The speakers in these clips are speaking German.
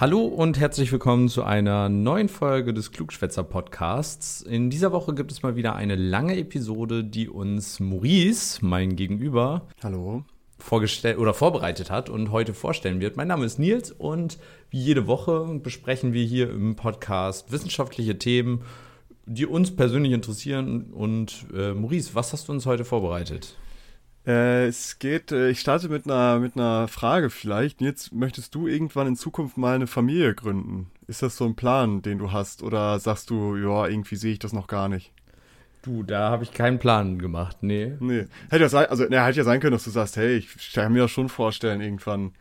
Hallo und herzlich willkommen zu einer neuen Folge des Klugschwätzer Podcasts. In dieser Woche gibt es mal wieder eine lange Episode, die uns Maurice, mein Gegenüber, Hallo. vorgestellt oder vorbereitet hat und heute vorstellen wird. Mein Name ist Nils und wie jede Woche besprechen wir hier im Podcast wissenschaftliche Themen, die uns persönlich interessieren. Und äh, Maurice, was hast du uns heute vorbereitet? Äh, es geht, äh, ich starte mit einer, mit einer Frage vielleicht. Jetzt möchtest du irgendwann in Zukunft mal eine Familie gründen? Ist das so ein Plan, den du hast? Oder sagst du, ja, irgendwie sehe ich das noch gar nicht? Du, da habe ich keinen Plan gemacht, nee. Nee. Hätte ja sein, also, ne, hätte ja sein können, dass du sagst, hey, ich kann mir das schon vorstellen, irgendwann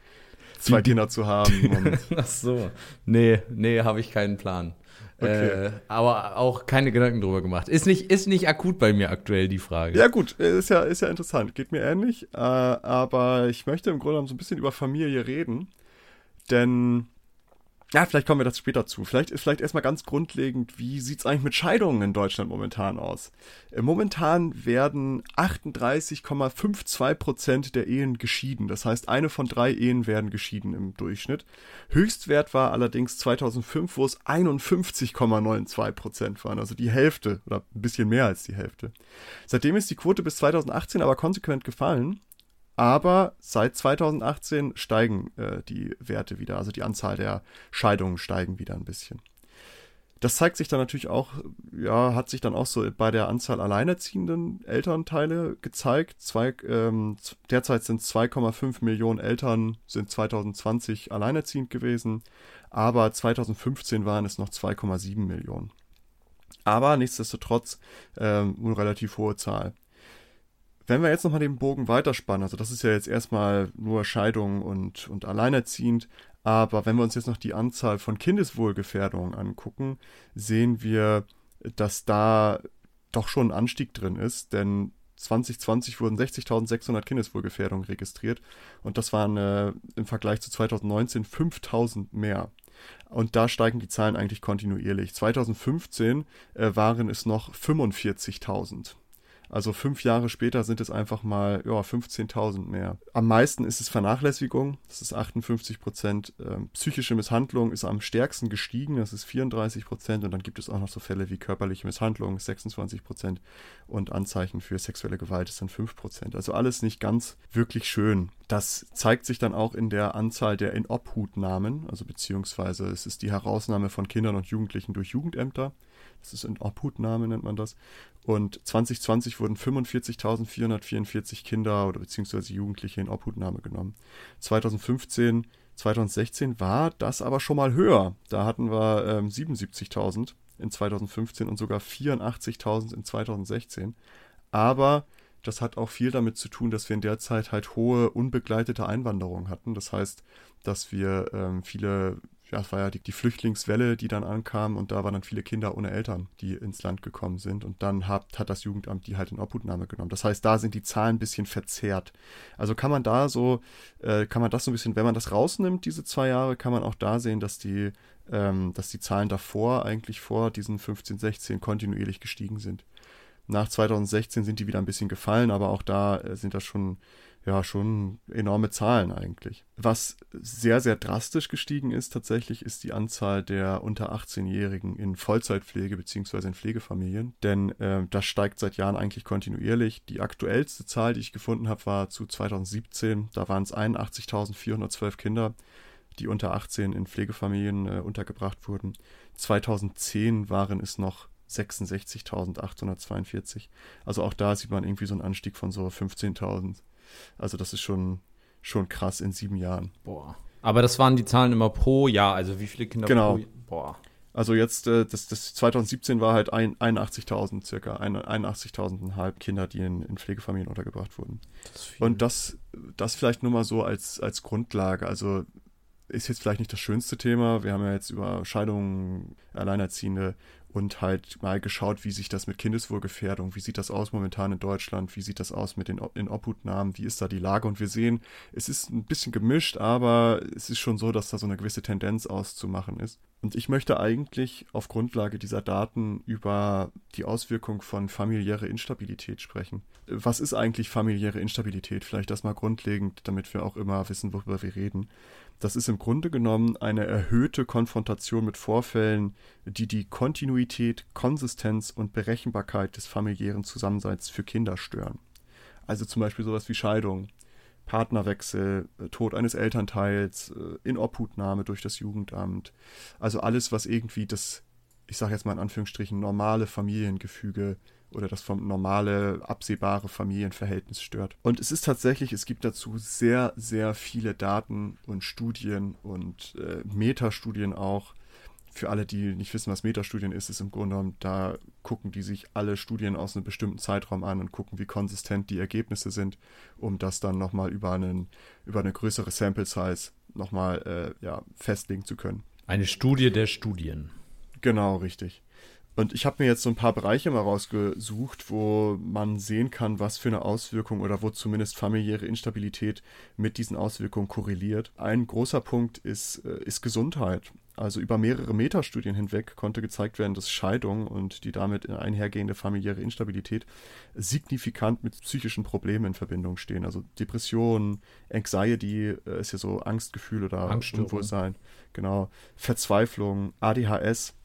zwei Kinder zu haben. Ach so. Nee, nee, habe ich keinen Plan. Okay. Äh, aber auch keine Gedanken drüber gemacht. Ist nicht, ist nicht akut bei mir aktuell die Frage. ja, gut, äh, ist ja, ist ja interessant. Geht mir ähnlich. Äh, aber ich möchte im Grunde genommen so ein bisschen über Familie reden. Denn, ja, vielleicht kommen wir das später zu. Vielleicht ist vielleicht erstmal ganz grundlegend, wie sieht's eigentlich mit Scheidungen in Deutschland momentan aus? Äh, momentan werden 38,52 Prozent der Ehen geschieden. Das heißt, eine von drei Ehen werden geschieden im Durchschnitt. Höchstwert war allerdings 2005, wo es 51,92 Prozent waren. Also die Hälfte oder ein bisschen mehr als die Hälfte. Seitdem ist die Quote bis 2018 aber konsequent gefallen. Aber seit 2018 steigen äh, die Werte wieder, also die Anzahl der Scheidungen steigen wieder ein bisschen. Das zeigt sich dann natürlich auch, ja, hat sich dann auch so bei der Anzahl alleinerziehenden Elternteile gezeigt. Zwei, ähm, derzeit sind 2,5 Millionen Eltern sind 2020 alleinerziehend gewesen, aber 2015 waren es noch 2,7 Millionen. Aber nichtsdestotrotz ähm, eine relativ hohe Zahl. Wenn wir jetzt nochmal den Bogen weiterspannen, also das ist ja jetzt erstmal nur Scheidung und, und alleinerziehend, aber wenn wir uns jetzt noch die Anzahl von Kindeswohlgefährdungen angucken, sehen wir, dass da doch schon ein Anstieg drin ist, denn 2020 wurden 60.600 Kindeswohlgefährdungen registriert und das waren äh, im Vergleich zu 2019 5.000 mehr. Und da steigen die Zahlen eigentlich kontinuierlich. 2015 äh, waren es noch 45.000. Also fünf Jahre später sind es einfach mal ja, 15.000 mehr. Am meisten ist es Vernachlässigung, das ist 58 Prozent. Ähm, psychische Misshandlung ist am stärksten gestiegen, das ist 34 Prozent. Und dann gibt es auch noch so Fälle wie körperliche Misshandlung, 26 Prozent. Und Anzeichen für sexuelle Gewalt ist dann 5 Prozent. Also alles nicht ganz wirklich schön. Das zeigt sich dann auch in der Anzahl der Inobhutnahmen, also beziehungsweise es ist die Herausnahme von Kindern und Jugendlichen durch Jugendämter. Das ist Inobhutnahme, nennt man das. Und 2020 wurden 45.444 Kinder oder beziehungsweise Jugendliche in Obhutnahme genommen. 2015, 2016 war das aber schon mal höher. Da hatten wir ähm, 77.000 in 2015 und sogar 84.000 in 2016. Aber das hat auch viel damit zu tun, dass wir in der Zeit halt hohe unbegleitete Einwanderung hatten. Das heißt, dass wir ähm, viele, ja, es war ja die, die Flüchtlingswelle, die dann ankam und da waren dann viele Kinder ohne Eltern, die ins Land gekommen sind und dann hat, hat das Jugendamt die halt in Obhutnahme genommen. Das heißt, da sind die Zahlen ein bisschen verzerrt. Also kann man da so, äh, kann man das so ein bisschen, wenn man das rausnimmt, diese zwei Jahre, kann man auch da sehen, dass die, ähm, dass die Zahlen davor, eigentlich vor diesen 15, 16 kontinuierlich gestiegen sind. Nach 2016 sind die wieder ein bisschen gefallen, aber auch da äh, sind das schon, ja, schon enorme Zahlen eigentlich. Was sehr, sehr drastisch gestiegen ist tatsächlich, ist die Anzahl der unter 18-Jährigen in Vollzeitpflege beziehungsweise in Pflegefamilien. Denn äh, das steigt seit Jahren eigentlich kontinuierlich. Die aktuellste Zahl, die ich gefunden habe, war zu 2017. Da waren es 81.412 Kinder, die unter 18 in Pflegefamilien äh, untergebracht wurden. 2010 waren es noch 66.842. Also auch da sieht man irgendwie so einen Anstieg von so 15.000. Also das ist schon, schon krass in sieben Jahren. Boah. Aber das waren die Zahlen immer pro Jahr, also wie viele Kinder Genau. pro Boah. Also jetzt, äh, das, das 2017 war halt ein, 81.000 circa, ein- 81.500 Kinder, die in, in Pflegefamilien untergebracht wurden. Das. Und das, das vielleicht nur mal so als, als Grundlage. Also ist jetzt vielleicht nicht das schönste Thema. Wir haben ja jetzt über Scheidungen, Alleinerziehende und halt mal geschaut, wie sich das mit Kindeswohlgefährdung, wie sieht das aus momentan in Deutschland, wie sieht das aus mit den in Obhutnahmen, wie ist da die Lage? Und wir sehen, es ist ein bisschen gemischt, aber es ist schon so, dass da so eine gewisse Tendenz auszumachen ist. Und ich möchte eigentlich auf Grundlage dieser Daten über die Auswirkung von familiäre Instabilität sprechen. Was ist eigentlich familiäre Instabilität? Vielleicht das mal grundlegend, damit wir auch immer wissen, worüber wir reden. Das ist im Grunde genommen eine erhöhte Konfrontation mit Vorfällen, die die Kontinuität, Konsistenz und Berechenbarkeit des familiären Zusammenseins für Kinder stören. Also zum Beispiel sowas wie Scheidung, Partnerwechsel, äh, Tod eines Elternteils, äh, Inobhutnahme durch das Jugendamt. Also alles, was irgendwie das, ich sage jetzt mal in Anführungsstrichen, normale Familiengefüge oder das vom normale, absehbare Familienverhältnis stört. Und es ist tatsächlich, es gibt dazu sehr, sehr viele Daten und Studien und äh, Metastudien auch. Für alle, die nicht wissen, was Metastudien ist, ist im Grunde genommen, da gucken die sich alle Studien aus einem bestimmten Zeitraum an und gucken, wie konsistent die Ergebnisse sind, um das dann nochmal über, einen, über eine größere Sample Size nochmal äh, ja, festlegen zu können. Eine Studie der Studien. Genau, richtig. Und ich habe mir jetzt so ein paar Bereiche mal rausgesucht, wo man sehen kann, was für eine Auswirkung oder wo zumindest familiäre Instabilität mit diesen Auswirkungen korreliert. Ein großer Punkt ist, äh, ist Gesundheit. Also über mehrere Metastudien hinweg konnte gezeigt werden, dass Scheidung und die damit einhergehende familiäre Instabilität signifikant mit psychischen Problemen in Verbindung stehen. Also Depressionen, Anxiety äh, ist ja so Angstgefühl oder Unwohlsein, genau, Verzweiflung, ADHS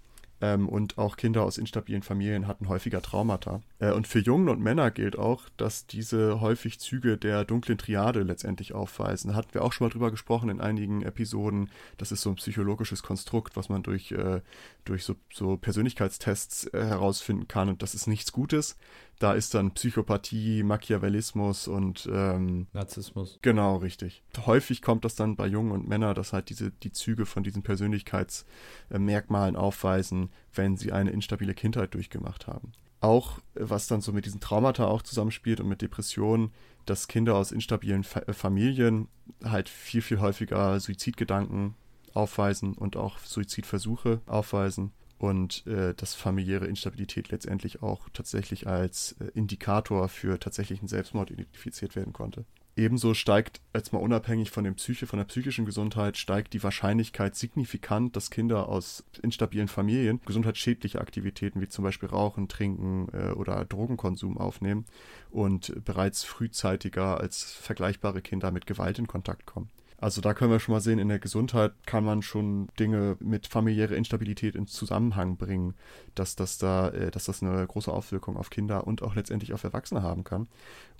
und auch Kinder aus instabilen Familien hatten häufiger Traumata. Äh, und für Jungen und Männer gilt auch, dass diese häufig Züge der dunklen Triade letztendlich aufweisen. Da hatten wir auch schon mal drüber gesprochen in einigen Episoden. Das ist so ein psychologisches Konstrukt, was man durch, äh, durch so, so Persönlichkeitstests äh, herausfinden kann. Und das ist nichts Gutes. Da ist dann Psychopathie, Machiavellismus und ähm, Narzissmus. Genau, richtig. Häufig kommt das dann bei Jungen und Männern, dass halt diese die Züge von diesen Persönlichkeitsmerkmalen aufweisen, wenn sie eine instabile Kindheit durchgemacht haben. Auch was dann so mit diesen Traumata auch zusammenspielt und mit Depressionen, dass Kinder aus instabilen Fa äh, Familien halt viel viel häufiger Suizidgedanken aufweisen und auch Suizidversuche aufweisen und äh, dass familiäre Instabilität letztendlich auch tatsächlich als äh, Indikator für tatsächlichen Selbstmord identifiziert werden konnte. Ebenso steigt, jetzt mal unabhängig von, dem Psyche, von der psychischen Gesundheit, steigt die Wahrscheinlichkeit signifikant, dass Kinder aus instabilen Familien gesundheitsschädliche Aktivitäten wie zum Beispiel Rauchen, Trinken äh, oder Drogenkonsum aufnehmen und bereits frühzeitiger als vergleichbare Kinder mit Gewalt in Kontakt kommen. Also da können wir schon mal sehen, in der Gesundheit kann man schon Dinge mit familiärer Instabilität in Zusammenhang bringen, dass das da, äh, dass das eine große Auswirkung auf Kinder und auch letztendlich auf Erwachsene haben kann.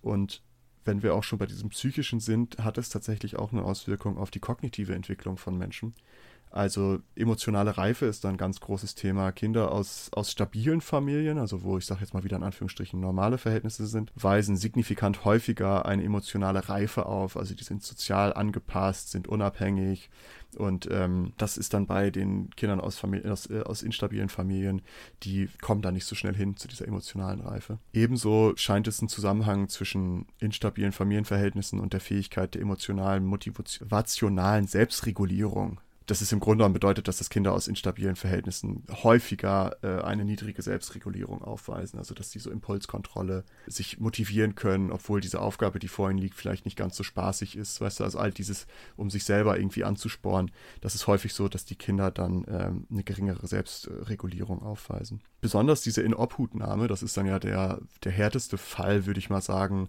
Und wenn wir auch schon bei diesem psychischen sind, hat es tatsächlich auch eine Auswirkung auf die kognitive Entwicklung von Menschen. Also emotionale Reife ist ein ganz großes Thema. Kinder aus, aus stabilen Familien, also wo ich sage jetzt mal wieder in Anführungsstrichen normale Verhältnisse sind, weisen signifikant häufiger eine emotionale Reife auf. Also die sind sozial angepasst, sind unabhängig. Und ähm, das ist dann bei den Kindern aus, Familie, aus, äh, aus instabilen Familien, die kommen da nicht so schnell hin zu dieser emotionalen Reife. Ebenso scheint es einen Zusammenhang zwischen instabilen Familienverhältnissen und der Fähigkeit der emotionalen, motivationalen Selbstregulierung das ist im Grunde genommen bedeutet, dass das Kinder aus instabilen Verhältnissen häufiger äh, eine niedrige Selbstregulierung aufweisen, also dass sie so Impulskontrolle sich motivieren können, obwohl diese Aufgabe, die vor ihnen liegt, vielleicht nicht ganz so spaßig ist, weißt du, also all dieses, um sich selber irgendwie anzusporen, das ist häufig so, dass die Kinder dann ähm, eine geringere Selbstregulierung aufweisen. Besonders diese Inobhutnahme, das ist dann ja der, der härteste Fall, würde ich mal sagen,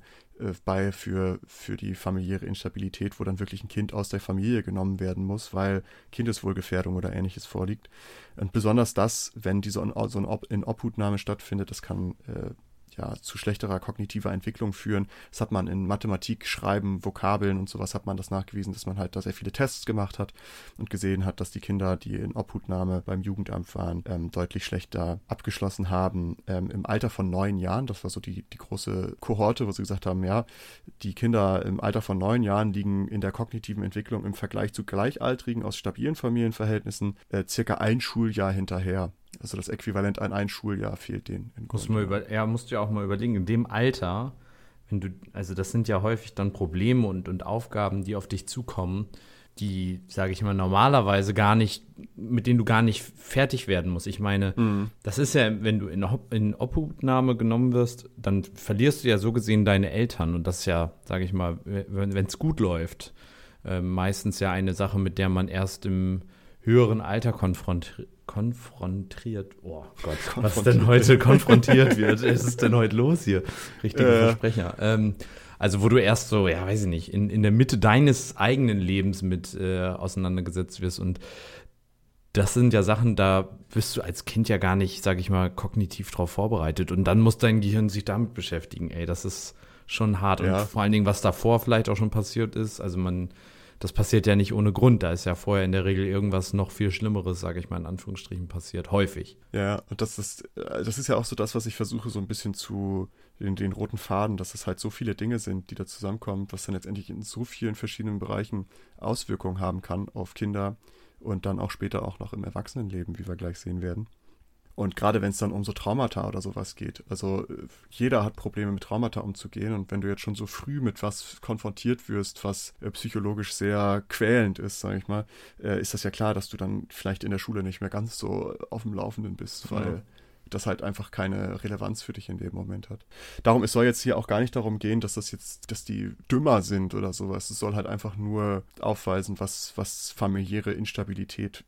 bei für, für die familiäre Instabilität, wo dann wirklich ein Kind aus der Familie genommen werden muss, weil Kindeswohlgefährdung oder ähnliches vorliegt. Und besonders das, wenn diese so eine Inobhutnahme stattfindet, das kann äh, ja, zu schlechterer kognitiver Entwicklung führen. Das hat man in Mathematik, Schreiben, Vokabeln und sowas hat man das nachgewiesen, dass man halt da sehr viele Tests gemacht hat und gesehen hat, dass die Kinder, die in Obhutnahme beim Jugendamt waren, ähm, deutlich schlechter abgeschlossen haben. Ähm, Im Alter von neun Jahren, das war so die, die große Kohorte, wo sie gesagt haben, ja, die Kinder im Alter von neun Jahren liegen in der kognitiven Entwicklung im Vergleich zu Gleichaltrigen aus stabilen Familienverhältnissen äh, circa ein Schuljahr hinterher. Also das Äquivalent an ein Schuljahr fehlt denen. Muss man über, ja, musst du ja auch mal überlegen, in dem Alter, wenn du, also das sind ja häufig dann Probleme und, und Aufgaben, die auf dich zukommen, die, sage ich mal, normalerweise gar nicht, mit denen du gar nicht fertig werden musst. Ich meine, mhm. das ist ja, wenn du in, in Obhutnahme genommen wirst, dann verlierst du ja so gesehen deine Eltern. Und das ist ja, sage ich mal, wenn es gut läuft, äh, meistens ja eine Sache, mit der man erst im höheren Alter konfrontiert konfrontiert. Oh Gott, was denn heute konfrontiert wird. Was ist denn heute los hier? Richtige äh. Versprecher. Ähm, also wo du erst so, ja, weiß ich nicht, in, in der Mitte deines eigenen Lebens mit äh, auseinandergesetzt wirst und das sind ja Sachen, da bist du als Kind ja gar nicht, sag ich mal, kognitiv drauf vorbereitet. Und dann muss dein Gehirn sich damit beschäftigen. Ey, das ist schon hart. Ja. Und vor allen Dingen, was davor vielleicht auch schon passiert ist. Also man, das passiert ja nicht ohne Grund. Da ist ja vorher in der Regel irgendwas noch viel Schlimmeres, sage ich mal in Anführungsstrichen, passiert. Häufig. Ja, und das ist, äh, das ist ja auch so das, was ich versuche, so ein bisschen zu den, den roten Faden, dass es halt so viele Dinge sind, die da zusammenkommen, was dann letztendlich in so vielen verschiedenen Bereichen Auswirkungen haben kann auf Kinder und dann auch später auch noch im Erwachsenenleben, wie wir gleich sehen werden. Und gerade wenn es dann um so Traumata oder sowas geht. Also äh, jeder hat Probleme mit Traumata umzugehen. Und wenn du jetzt schon so früh mit was konfrontiert wirst, was äh, psychologisch sehr quälend ist, sage ich mal, äh, ist das ja klar, dass du dann vielleicht in der Schule nicht mehr ganz so auf dem Laufenden bist, weil ja das halt einfach keine Relevanz für dich in dem Moment hat. Darum, es soll jetzt hier auch gar nicht darum gehen, dass das jetzt, dass die dümmer sind oder sowas. Es soll halt einfach nur aufweisen, was, was familiäre Instabilität,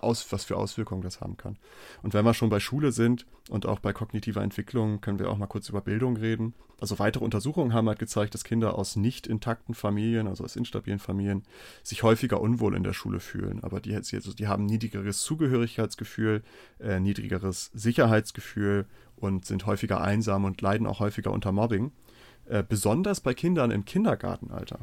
aus, was für Auswirkungen das haben kann. Und wenn wir schon bei Schule sind und auch bei kognitiver Entwicklung, können wir auch mal kurz über Bildung reden. Also weitere Untersuchungen haben halt gezeigt, dass Kinder aus nicht intakten Familien, also aus instabilen Familien, sich häufiger unwohl in der Schule fühlen. Aber die, also die haben niedrigeres Zugehörigkeitsgefühl, äh, niedrigeres Sicherheitsgefühl und sind häufiger einsam und leiden auch häufiger unter Mobbing. Äh, besonders bei Kindern im Kindergartenalter.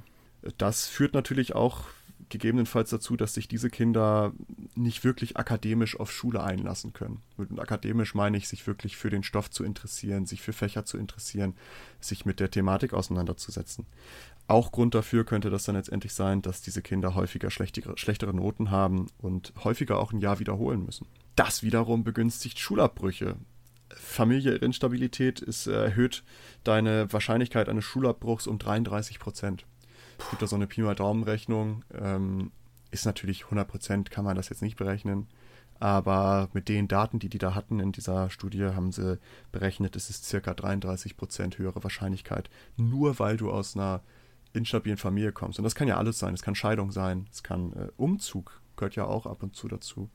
Das führt natürlich auch gegebenenfalls dazu, dass sich diese Kinder nicht wirklich akademisch auf Schule einlassen können. Mit akademisch meine ich, sich wirklich für den Stoff zu interessieren, sich für Fächer zu interessieren, sich mit der Thematik auseinanderzusetzen. Auch Grund dafür könnte das dann letztendlich sein, dass diese Kinder häufiger schlechtere, schlechtere Noten haben und häufiger auch ein Jahr wiederholen müssen. Das wiederum begünstigt Schulabbrüche. Familiäre Instabilität ist, erhöht deine Wahrscheinlichkeit eines Schulabbruchs um 33 Prozent. Gibt da so eine Pi mal Daumenrechnung. Ähm, ist natürlich 100% kann man das jetzt nicht berechnen. Aber mit den Daten, die die da hatten in dieser Studie, haben sie berechnet, es ist circa 33% höhere Wahrscheinlichkeit, nur weil du aus einer instabilen Familie kommst. Und das kann ja alles sein. Es kann Scheidung sein, es kann äh, Umzug, gehört ja auch ab und zu dazu.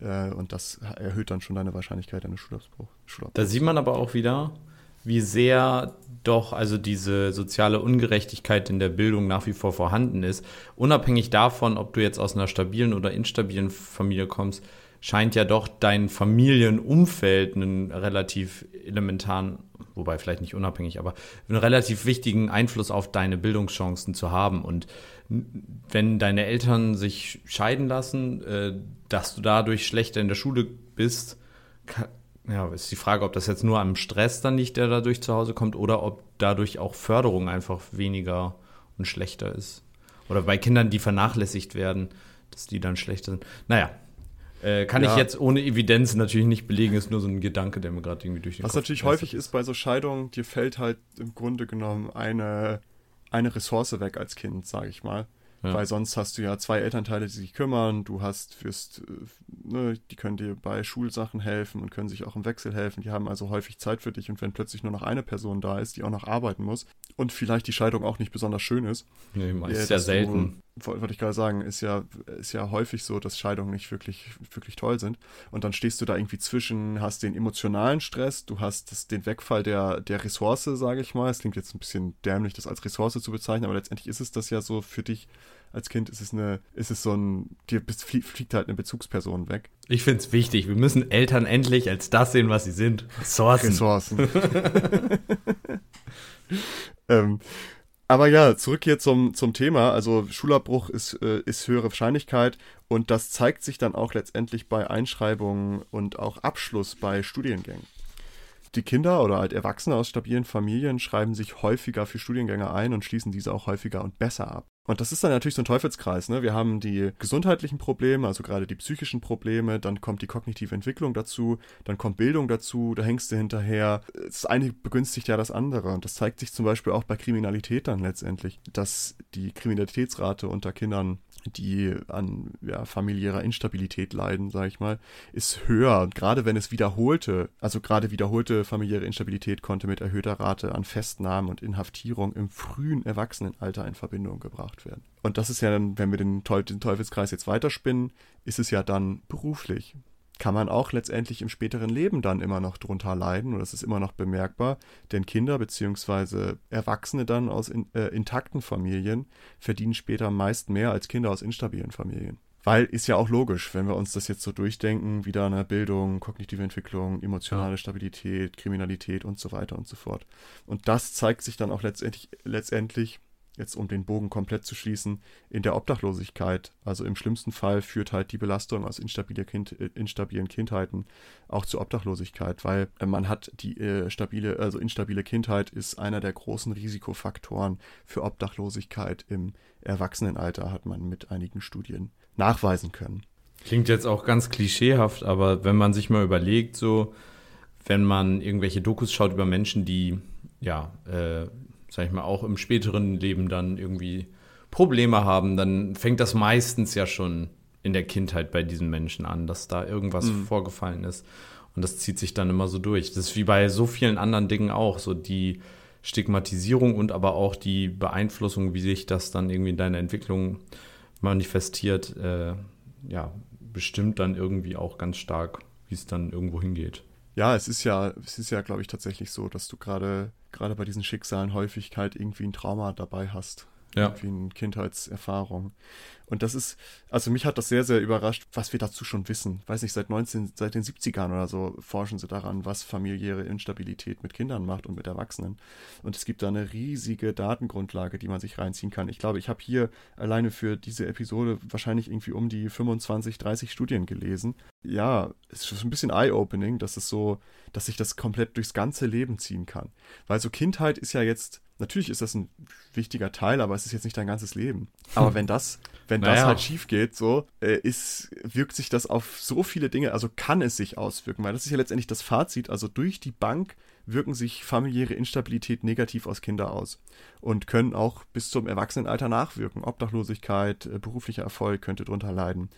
Äh, und das erhöht dann schon deine Wahrscheinlichkeit eines Schulabbruchs. Schulabbruch. Da sieht man aber auch wieder, wie sehr doch also diese soziale Ungerechtigkeit in der Bildung nach wie vor vorhanden ist. Unabhängig davon, ob du jetzt aus einer stabilen oder instabilen Familie kommst, scheint ja doch dein Familienumfeld einen relativ elementaren, wobei vielleicht nicht unabhängig, aber einen relativ wichtigen Einfluss auf deine Bildungschancen zu haben. Und wenn deine Eltern sich scheiden lassen, äh, dass du dadurch schlechter in der Schule bist, ja, ist die Frage, ob das jetzt nur am Stress dann liegt, der dadurch zu Hause kommt, oder ob dadurch auch Förderung einfach weniger und schlechter ist. Oder bei Kindern, die vernachlässigt werden, dass die dann schlechter sind. Naja, äh, kann ja. ich jetzt ohne Evidenz natürlich nicht belegen, ist nur so ein Gedanke, der mir gerade irgendwie durch den Was Kopf natürlich häufig ist bei so Scheidungen, dir fällt halt im Grunde genommen eine, eine Ressource weg als Kind, sage ich mal. Ja. Weil sonst hast du ja zwei Elternteile, die sich kümmern, du hast fürs, äh, ne, die können dir bei Schulsachen helfen und können sich auch im Wechsel helfen. Die haben also häufig Zeit für dich und wenn plötzlich nur noch eine Person da ist, die auch noch arbeiten muss und vielleicht die Scheidung auch nicht besonders schön ist. Nee, ist ja selten. Wollte ich gerade sagen, ist ja, ist ja häufig so, dass Scheidungen nicht wirklich, wirklich toll sind. Und dann stehst du da irgendwie zwischen, hast den emotionalen Stress, du hast das, den Wegfall der, der Ressource, sage ich mal. Es klingt jetzt ein bisschen dämlich, das als Ressource zu bezeichnen, aber letztendlich ist es das ja so für dich als Kind ist es eine, ist es so ein, dir fliegt halt eine Bezugsperson weg. Ich finde es wichtig. Wir müssen Eltern endlich als das sehen, was sie sind. Ressourcen. Ressourcen. ähm, aber ja, zurück hier zum, zum Thema. Also Schulabbruch ist, äh, ist höhere Wahrscheinlichkeit und das zeigt sich dann auch letztendlich bei Einschreibungen und auch Abschluss bei Studiengängen. Die Kinder oder halt Erwachsene aus stabilen Familien schreiben sich häufiger für Studiengänge ein und schließen diese auch häufiger und besser ab. Und das ist dann natürlich so ein Teufelskreis. Ne? Wir haben die gesundheitlichen Probleme, also gerade die psychischen Probleme, dann kommt die kognitive Entwicklung dazu, dann kommt Bildung dazu, da hängst du hinterher. Das eine begünstigt ja das andere. Und das zeigt sich zum Beispiel auch bei Kriminalität dann letztendlich, dass die Kriminalitätsrate unter Kindern die an ja, familiärer Instabilität leiden, sage ich mal, ist höher. Und gerade wenn es wiederholte, also gerade wiederholte familiäre Instabilität konnte mit erhöhter Rate an Festnahmen und Inhaftierung im frühen Erwachsenenalter in Verbindung gebracht werden. Und das ist ja dann, wenn wir den, Teufel, den Teufelskreis jetzt weiterspinnen, ist es ja dann beruflich. Kann man auch letztendlich im späteren Leben dann immer noch drunter leiden und das ist immer noch bemerkbar, denn Kinder bzw. Erwachsene dann aus in, äh, intakten Familien verdienen später meist mehr als Kinder aus instabilen Familien. Weil ist ja auch logisch, wenn wir uns das jetzt so durchdenken, wieder eine Bildung, kognitive Entwicklung, emotionale. Stabilität, Kriminalität und so weiter und so fort. Und das zeigt sich dann auch letztendlich, letztendlich jetzt um den Bogen komplett zu schließen, in der Obdachlosigkeit. Also im schlimmsten Fall führt halt die Belastung aus instabile kind, äh, instabilen Kindheiten auch zur Obdachlosigkeit, weil äh, man hat die äh, stabile, also instabile Kindheit ist einer der großen Risikofaktoren für Obdachlosigkeit im Erwachsenenalter, hat man mit einigen Studien nachweisen können. Klingt jetzt auch ganz klischeehaft, aber wenn man sich mal überlegt, so, wenn man irgendwelche Dokus schaut über Menschen, die ja äh, sag ich mal, auch im späteren Leben dann irgendwie Probleme haben, dann fängt das meistens ja schon in der Kindheit bei diesen Menschen an, dass da irgendwas mhm. vorgefallen ist. Und das zieht sich dann immer so durch. Das ist wie bei so vielen anderen Dingen auch, so die Stigmatisierung und aber auch die Beeinflussung, wie sich das dann irgendwie in deiner Entwicklung manifestiert, äh, ja, bestimmt dann irgendwie auch ganz stark, wie es dann irgendwo hingeht. Ja, es ist ja, es ist ja, glaube ich, tatsächlich so, dass du gerade, gerade bei diesen Schicksalen Häufigkeit irgendwie ein Trauma dabei hast. Ja. Irgendwie eine Kindheitserfahrung. Und das ist, also mich hat das sehr, sehr überrascht, was wir dazu schon wissen. Weiß nicht, seit 19, seit den 70ern oder so forschen sie daran, was familiäre Instabilität mit Kindern macht und mit Erwachsenen. Und es gibt da eine riesige Datengrundlage, die man sich reinziehen kann. Ich glaube, ich habe hier alleine für diese Episode wahrscheinlich irgendwie um die 25, 30 Studien gelesen. Ja, es ist ein bisschen eye-opening, dass es so, dass sich das komplett durchs ganze Leben ziehen kann. Weil so Kindheit ist ja jetzt natürlich ist das ein wichtiger Teil, aber es ist jetzt nicht dein ganzes Leben. Aber wenn das, wenn naja. das halt schief geht, so, äh, ist, wirkt sich das auf so viele Dinge, also kann es sich auswirken, weil das ist ja letztendlich das Fazit, also durch die Bank wirken sich familiäre Instabilität negativ aus Kinder aus und können auch bis zum Erwachsenenalter nachwirken. Obdachlosigkeit, äh, beruflicher Erfolg könnte drunter leiden.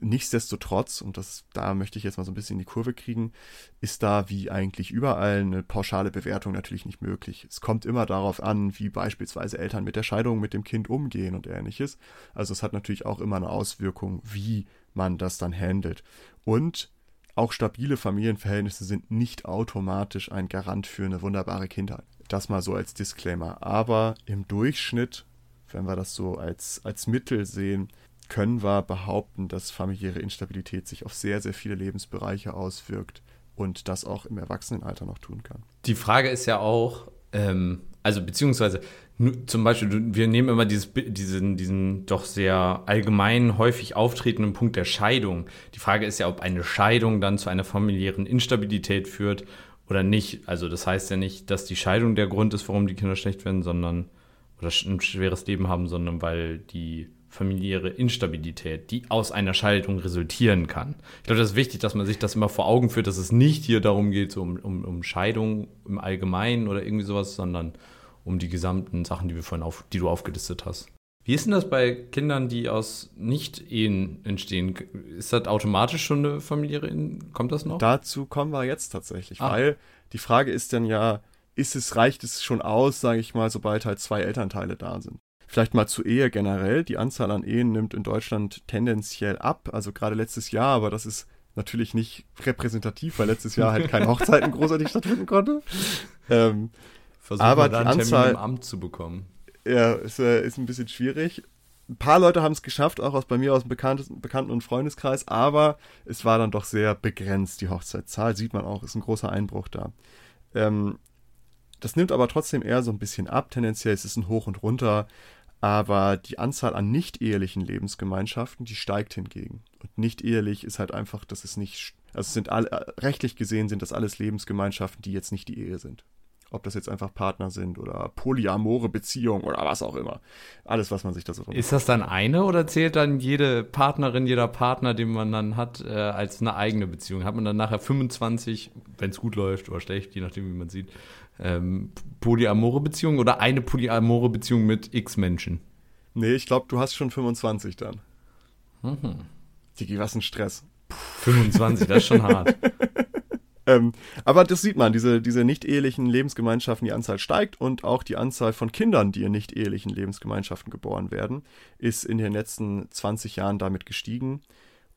Nichtsdestotrotz, und das, da möchte ich jetzt mal so ein bisschen in die Kurve kriegen, ist da wie eigentlich überall eine pauschale Bewertung natürlich nicht möglich. Es kommt immer darauf an, wie beispielsweise Eltern mit der Scheidung mit dem Kind umgehen und ähnliches. Also es hat natürlich auch immer eine Auswirkung, wie man das dann handelt. Und auch stabile Familienverhältnisse sind nicht automatisch ein Garant für eine wunderbare Kindheit. Das mal so als Disclaimer. Aber im Durchschnitt, wenn wir das so als, als Mittel sehen, können wir behaupten, dass familiäre Instabilität sich auf sehr, sehr viele Lebensbereiche auswirkt und das auch im Erwachsenenalter noch tun kann. Die Frage ist ja auch, ähm, also beziehungsweise zum Beispiel, wir nehmen immer dieses, diesen, diesen doch sehr allgemein häufig auftretenden Punkt der Scheidung. Die Frage ist ja, ob eine Scheidung dann zu einer familiären Instabilität führt oder nicht. Also das heißt ja nicht, dass die Scheidung der Grund ist, warum die Kinder schlecht werden, sondern oder ein schweres Leben haben, sondern weil die familiäre Instabilität, die aus einer Scheidung resultieren kann. Ich glaube, das ist wichtig, dass man sich das immer vor Augen führt, dass es nicht hier darum geht, so um, um, um Scheidung im Allgemeinen oder irgendwie sowas, sondern um die gesamten Sachen, die wir vorhin auf, die du aufgelistet hast. Wie ist denn das bei Kindern, die aus Nicht-Ehen entstehen? Ist das automatisch schon eine familiäre, kommt das noch? Dazu kommen wir jetzt tatsächlich, ah. weil die Frage ist dann ja, ist es, reicht es schon aus, sage ich mal, sobald halt zwei Elternteile da sind? Vielleicht mal zur Ehe generell. Die Anzahl an Ehen nimmt in Deutschland tendenziell ab. Also gerade letztes Jahr, aber das ist natürlich nicht repräsentativ, weil letztes Jahr halt keine Hochzeiten großartig stattfinden konnte. Ähm, Versuch aber die Anzahl im Amt zu bekommen. Ja, ist, äh, ist ein bisschen schwierig. Ein paar Leute haben es geschafft, auch aus bei mir aus dem Bekannten, Bekannten- und Freundeskreis, aber es war dann doch sehr begrenzt, die Hochzeitszahl. Sieht man auch, ist ein großer Einbruch da. Ähm, das nimmt aber trotzdem eher so ein bisschen ab. Tendenziell ist es ein Hoch und Runter. Aber die Anzahl an nicht-ehelichen Lebensgemeinschaften, die steigt hingegen. Und nicht-ehelich ist halt einfach, dass es nicht, also sind alle, rechtlich gesehen sind das alles Lebensgemeinschaften, die jetzt nicht die Ehe sind. Ob das jetzt einfach Partner sind oder polyamore Beziehungen oder was auch immer. Alles, was man sich da so Ist das dann eine oder zählt dann jede Partnerin, jeder Partner, den man dann hat, äh, als eine eigene Beziehung? Hat man dann nachher 25, wenn es gut läuft oder schlecht, je nachdem, wie man sieht, ähm, polyamore Beziehung oder eine polyamore Beziehung mit x Menschen? Nee, ich glaube, du hast schon 25 dann. Mhm. Digi, was ein Stress. 25, das ist schon hart. ähm, aber das sieht man, diese, diese nicht-ehelichen Lebensgemeinschaften, die Anzahl steigt und auch die Anzahl von Kindern, die in nicht-ehelichen Lebensgemeinschaften geboren werden, ist in den letzten 20 Jahren damit gestiegen.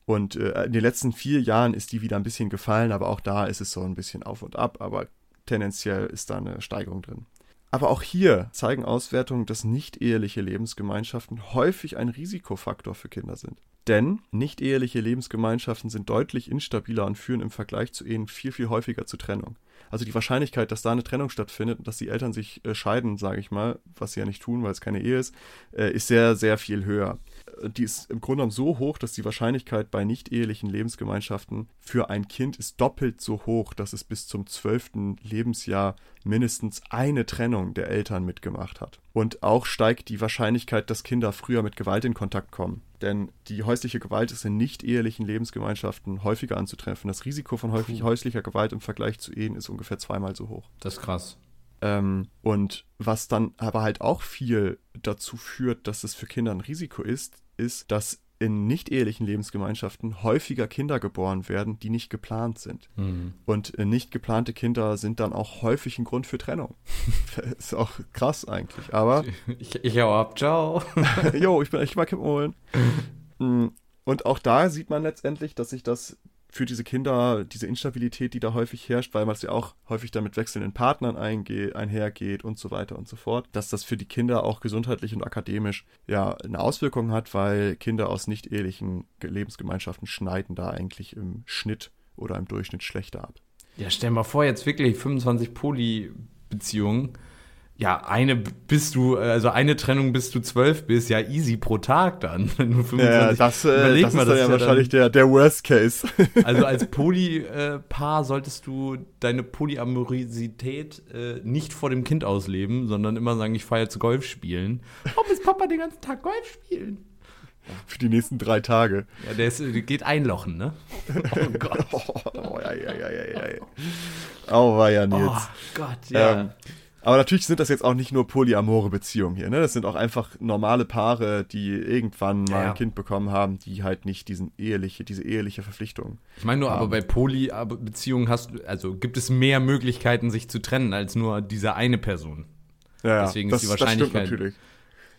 Und äh, in den letzten vier Jahren ist die wieder ein bisschen gefallen, aber auch da ist es so ein bisschen auf und ab, aber tendenziell ist da eine Steigerung drin. Aber auch hier zeigen Auswertungen, dass nicht-eheliche Lebensgemeinschaften häufig ein Risikofaktor für Kinder sind. Denn nicht-eheliche Lebensgemeinschaften sind deutlich instabiler und führen im Vergleich zu Ehen viel, viel häufiger zu Trennung. Also die Wahrscheinlichkeit, dass da eine Trennung stattfindet und dass die Eltern sich äh, scheiden, sage ich mal, was sie ja nicht tun, weil es keine Ehe ist, äh, ist sehr, sehr viel höher. Die ist im Grunde genommen so hoch, dass die Wahrscheinlichkeit bei nicht-ehelichen Lebensgemeinschaften für ein Kind ist doppelt so hoch, dass es bis zum zwölften Lebensjahr mindestens eine Trennung der Eltern mitgemacht hat. Und auch steigt die Wahrscheinlichkeit, dass Kinder früher mit Gewalt in Kontakt kommen. Denn die häusliche Gewalt ist in nicht-ehelichen Lebensgemeinschaften häufiger anzutreffen. Das Risiko von häufig häuslicher Gewalt im Vergleich zu Ehen ist ungefähr zweimal so hoch. Das ist krass. Ähm, und was dann aber halt auch viel dazu führt, dass es für Kinder ein Risiko ist, ist, dass in nicht-ehelichen Lebensgemeinschaften häufiger Kinder geboren werden, die nicht geplant sind. Mhm. Und äh, nicht geplante Kinder sind dann auch häufig ein Grund für Trennung. ist auch krass eigentlich, aber. Ich, ich hau ab, ciao. jo, ich bin echt mal Kippen holen. Mm, und auch da sieht man letztendlich, dass sich das für diese Kinder diese Instabilität, die da häufig herrscht, weil man es ja auch häufig damit wechselnden Partnern einhergeht und so weiter und so fort, dass das für die Kinder auch gesundheitlich und akademisch ja eine Auswirkung hat, weil Kinder aus nicht ehelichen Lebensgemeinschaften schneiden da eigentlich im Schnitt oder im Durchschnitt schlechter ab. Ja, stell mal vor, jetzt wirklich 25 Poly-Beziehungen ja, eine bist du, also eine Trennung bis du zwölf bist, ja easy pro Tag dann. Wenn du 25, ja, das, äh, das ist dann ja wahrscheinlich der, der Worst Case. Also als Polypaar solltest du deine Polyamorosität äh, nicht vor dem Kind ausleben, sondern immer sagen, ich fahre jetzt Golf spielen. Warum ist Papa den ganzen Tag Golf spielen? Für die nächsten drei Tage. Ja, der, ist, geht einlochen, ne? Oh Gott. oh, oh, ja, ja, ja, ja, ja. Oh, war ja Nils. Oh Gott, ja. Ähm, aber natürlich sind das jetzt auch nicht nur polyamore Beziehungen hier, ne? Das sind auch einfach normale Paare, die irgendwann mal ja. ein Kind bekommen haben, die halt nicht diesen eheliche, diese eheliche Verpflichtung. Ich meine nur, haben. aber bei Polybeziehungen hast du, also gibt es mehr Möglichkeiten, sich zu trennen, als nur diese eine Person. Ja, Deswegen das, ist die Wahrscheinlichkeit. Das stimmt natürlich.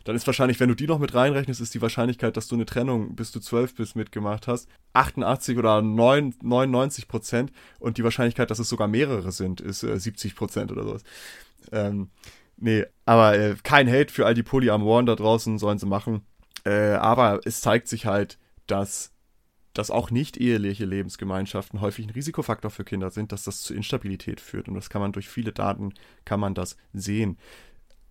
Dann ist wahrscheinlich, wenn du die noch mit reinrechnest, ist die Wahrscheinlichkeit, dass du eine Trennung bis du zwölf bist mitgemacht hast, 88 oder 9, 99 Prozent und die Wahrscheinlichkeit, dass es sogar mehrere sind, ist äh, 70 Prozent oder sowas. Ähm, nee, aber äh, kein Hate für all die Polyamoren da draußen, sollen sie machen. Äh, aber es zeigt sich halt, dass dass auch nicht eheliche Lebensgemeinschaften häufig ein Risikofaktor für Kinder sind, dass das zu Instabilität führt. Und das kann man durch viele Daten, kann man das sehen.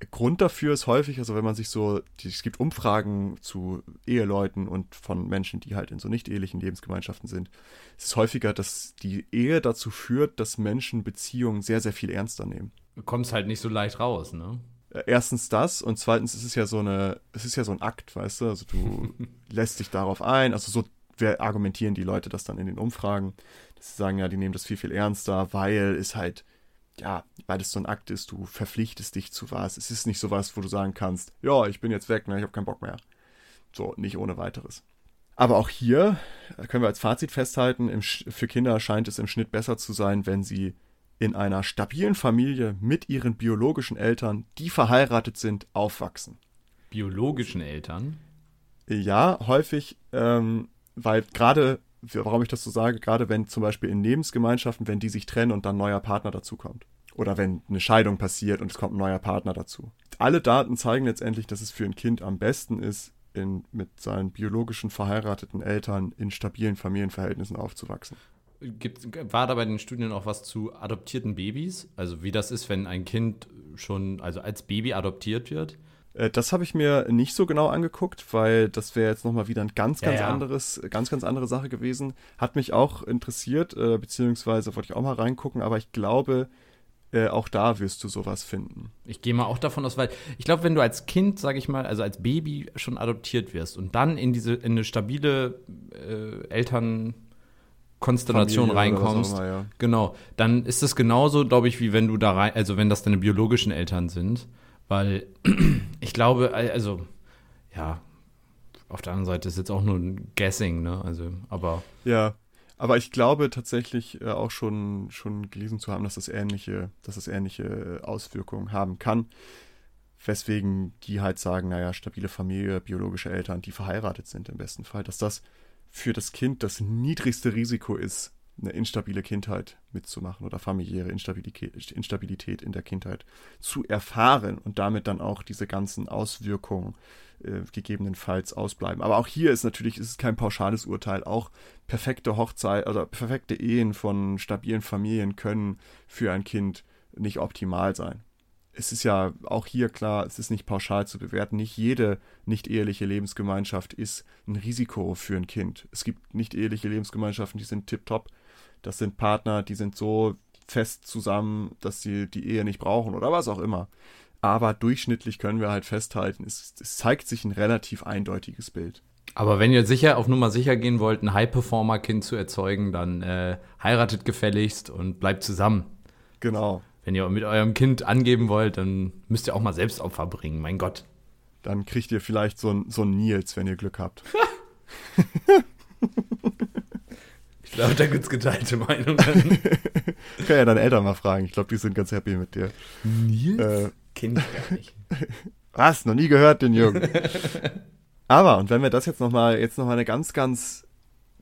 Grund dafür ist häufig, also wenn man sich so, es gibt Umfragen zu Eheleuten und von Menschen, die halt in so nicht ehelichen Lebensgemeinschaften sind, es ist häufiger, dass die Ehe dazu führt, dass Menschen Beziehungen sehr, sehr viel ernster nehmen. Du kommst halt nicht so leicht raus, ne? Äh, erstens das und zweitens ist es ja so eine, es ist ja so ein Akt, weißt du, also du lässt dich darauf ein, also so argumentieren die Leute das dann in den Umfragen, dass sie sagen, ja, die nehmen das viel, viel ernster, weil es halt, ja, weil das so ein Akt ist, du verpflichtest dich zu was. Es ist nicht so was, wo du sagen kannst, ja, ich bin jetzt weg, ne, ich habe keinen Bock mehr. So, nicht ohne weiteres. Aber auch hier können wir als Fazit festhalten, im, für Kinder scheint es im Schnitt besser zu sein, wenn sie in einer stabilen Familie mit ihren biologischen Eltern, die verheiratet sind, aufwachsen. Biologischen Eltern? Ja, häufig, ähm, weil gerade, warum ich das so sage, gerade wenn zum Beispiel in Lebensgemeinschaften, wenn die sich trennen und dann ein neuer Partner dazukommt. Oder wenn eine Scheidung passiert und es kommt ein neuer Partner dazu. Alle Daten zeigen letztendlich, dass es für ein Kind am besten ist, in, mit seinen biologischen verheirateten Eltern in stabilen Familienverhältnissen aufzuwachsen. Gibt, war da bei den Studien auch was zu adoptierten Babys? Also wie das ist, wenn ein Kind schon, also als Baby adoptiert wird? Äh, das habe ich mir nicht so genau angeguckt, weil das wäre jetzt nochmal wieder ein ganz, ganz ja, ja. anderes, ganz, ganz andere Sache gewesen. Hat mich auch interessiert, äh, beziehungsweise wollte ich auch mal reingucken, aber ich glaube, äh, auch da wirst du sowas finden. Ich gehe mal auch davon aus, weil ich glaube, wenn du als Kind, sage ich mal, also als Baby schon adoptiert wirst und dann in diese in eine stabile äh, Eltern Konstellation Familie reinkommst, immer, ja. genau, dann ist das genauso, glaube ich, wie wenn du da rein, also wenn das deine biologischen Eltern sind, weil ich glaube, also ja, auf der anderen Seite ist jetzt auch nur ein Guessing, ne? Also, aber ja, aber ich glaube tatsächlich äh, auch schon schon gelesen zu haben, dass das ähnliche, dass das ähnliche Auswirkungen haben kann. Weswegen die halt sagen, naja, stabile Familie, biologische Eltern, die verheiratet sind im besten Fall, dass das für das Kind das niedrigste Risiko ist, eine instabile Kindheit mitzumachen oder familiäre Instabilität, in der Kindheit zu erfahren und damit dann auch diese ganzen Auswirkungen äh, gegebenenfalls ausbleiben. Aber auch hier ist natürlich ist es kein pauschales Urteil. Auch perfekte Hochzeit oder perfekte Ehen von stabilen Familien können für ein Kind nicht optimal sein. Es ist ja auch hier klar, es ist nicht pauschal zu bewerten. Nicht jede nicht eheliche Lebensgemeinschaft ist ein Risiko für ein Kind. Es gibt nicht eheliche Lebensgemeinschaften, die sind tiptop. Das sind Partner, die sind so fest zusammen, dass sie die Ehe nicht brauchen oder was auch immer. Aber durchschnittlich können wir halt festhalten, es, es zeigt sich ein relativ eindeutiges Bild. Aber wenn ihr sicher auf Nummer sicher gehen wollt, ein High-Performer-Kind zu erzeugen, dann äh, heiratet gefälligst und bleibt zusammen. Genau. Wenn ihr mit eurem Kind angeben wollt, dann müsst ihr auch mal Selbstopfer bringen, mein Gott. Dann kriegt ihr vielleicht so ein, so ein Nils, wenn ihr Glück habt. ich glaube, da gibt es geteilte Meinungen. Kann ja deine Eltern mal fragen. Ich glaube, die sind ganz happy mit dir. Nils? Äh, Kenn ich gar nicht. Was? Noch nie gehört, den Jungen. Aber, und wenn wir das jetzt nochmal, jetzt nochmal eine ganz, ganz,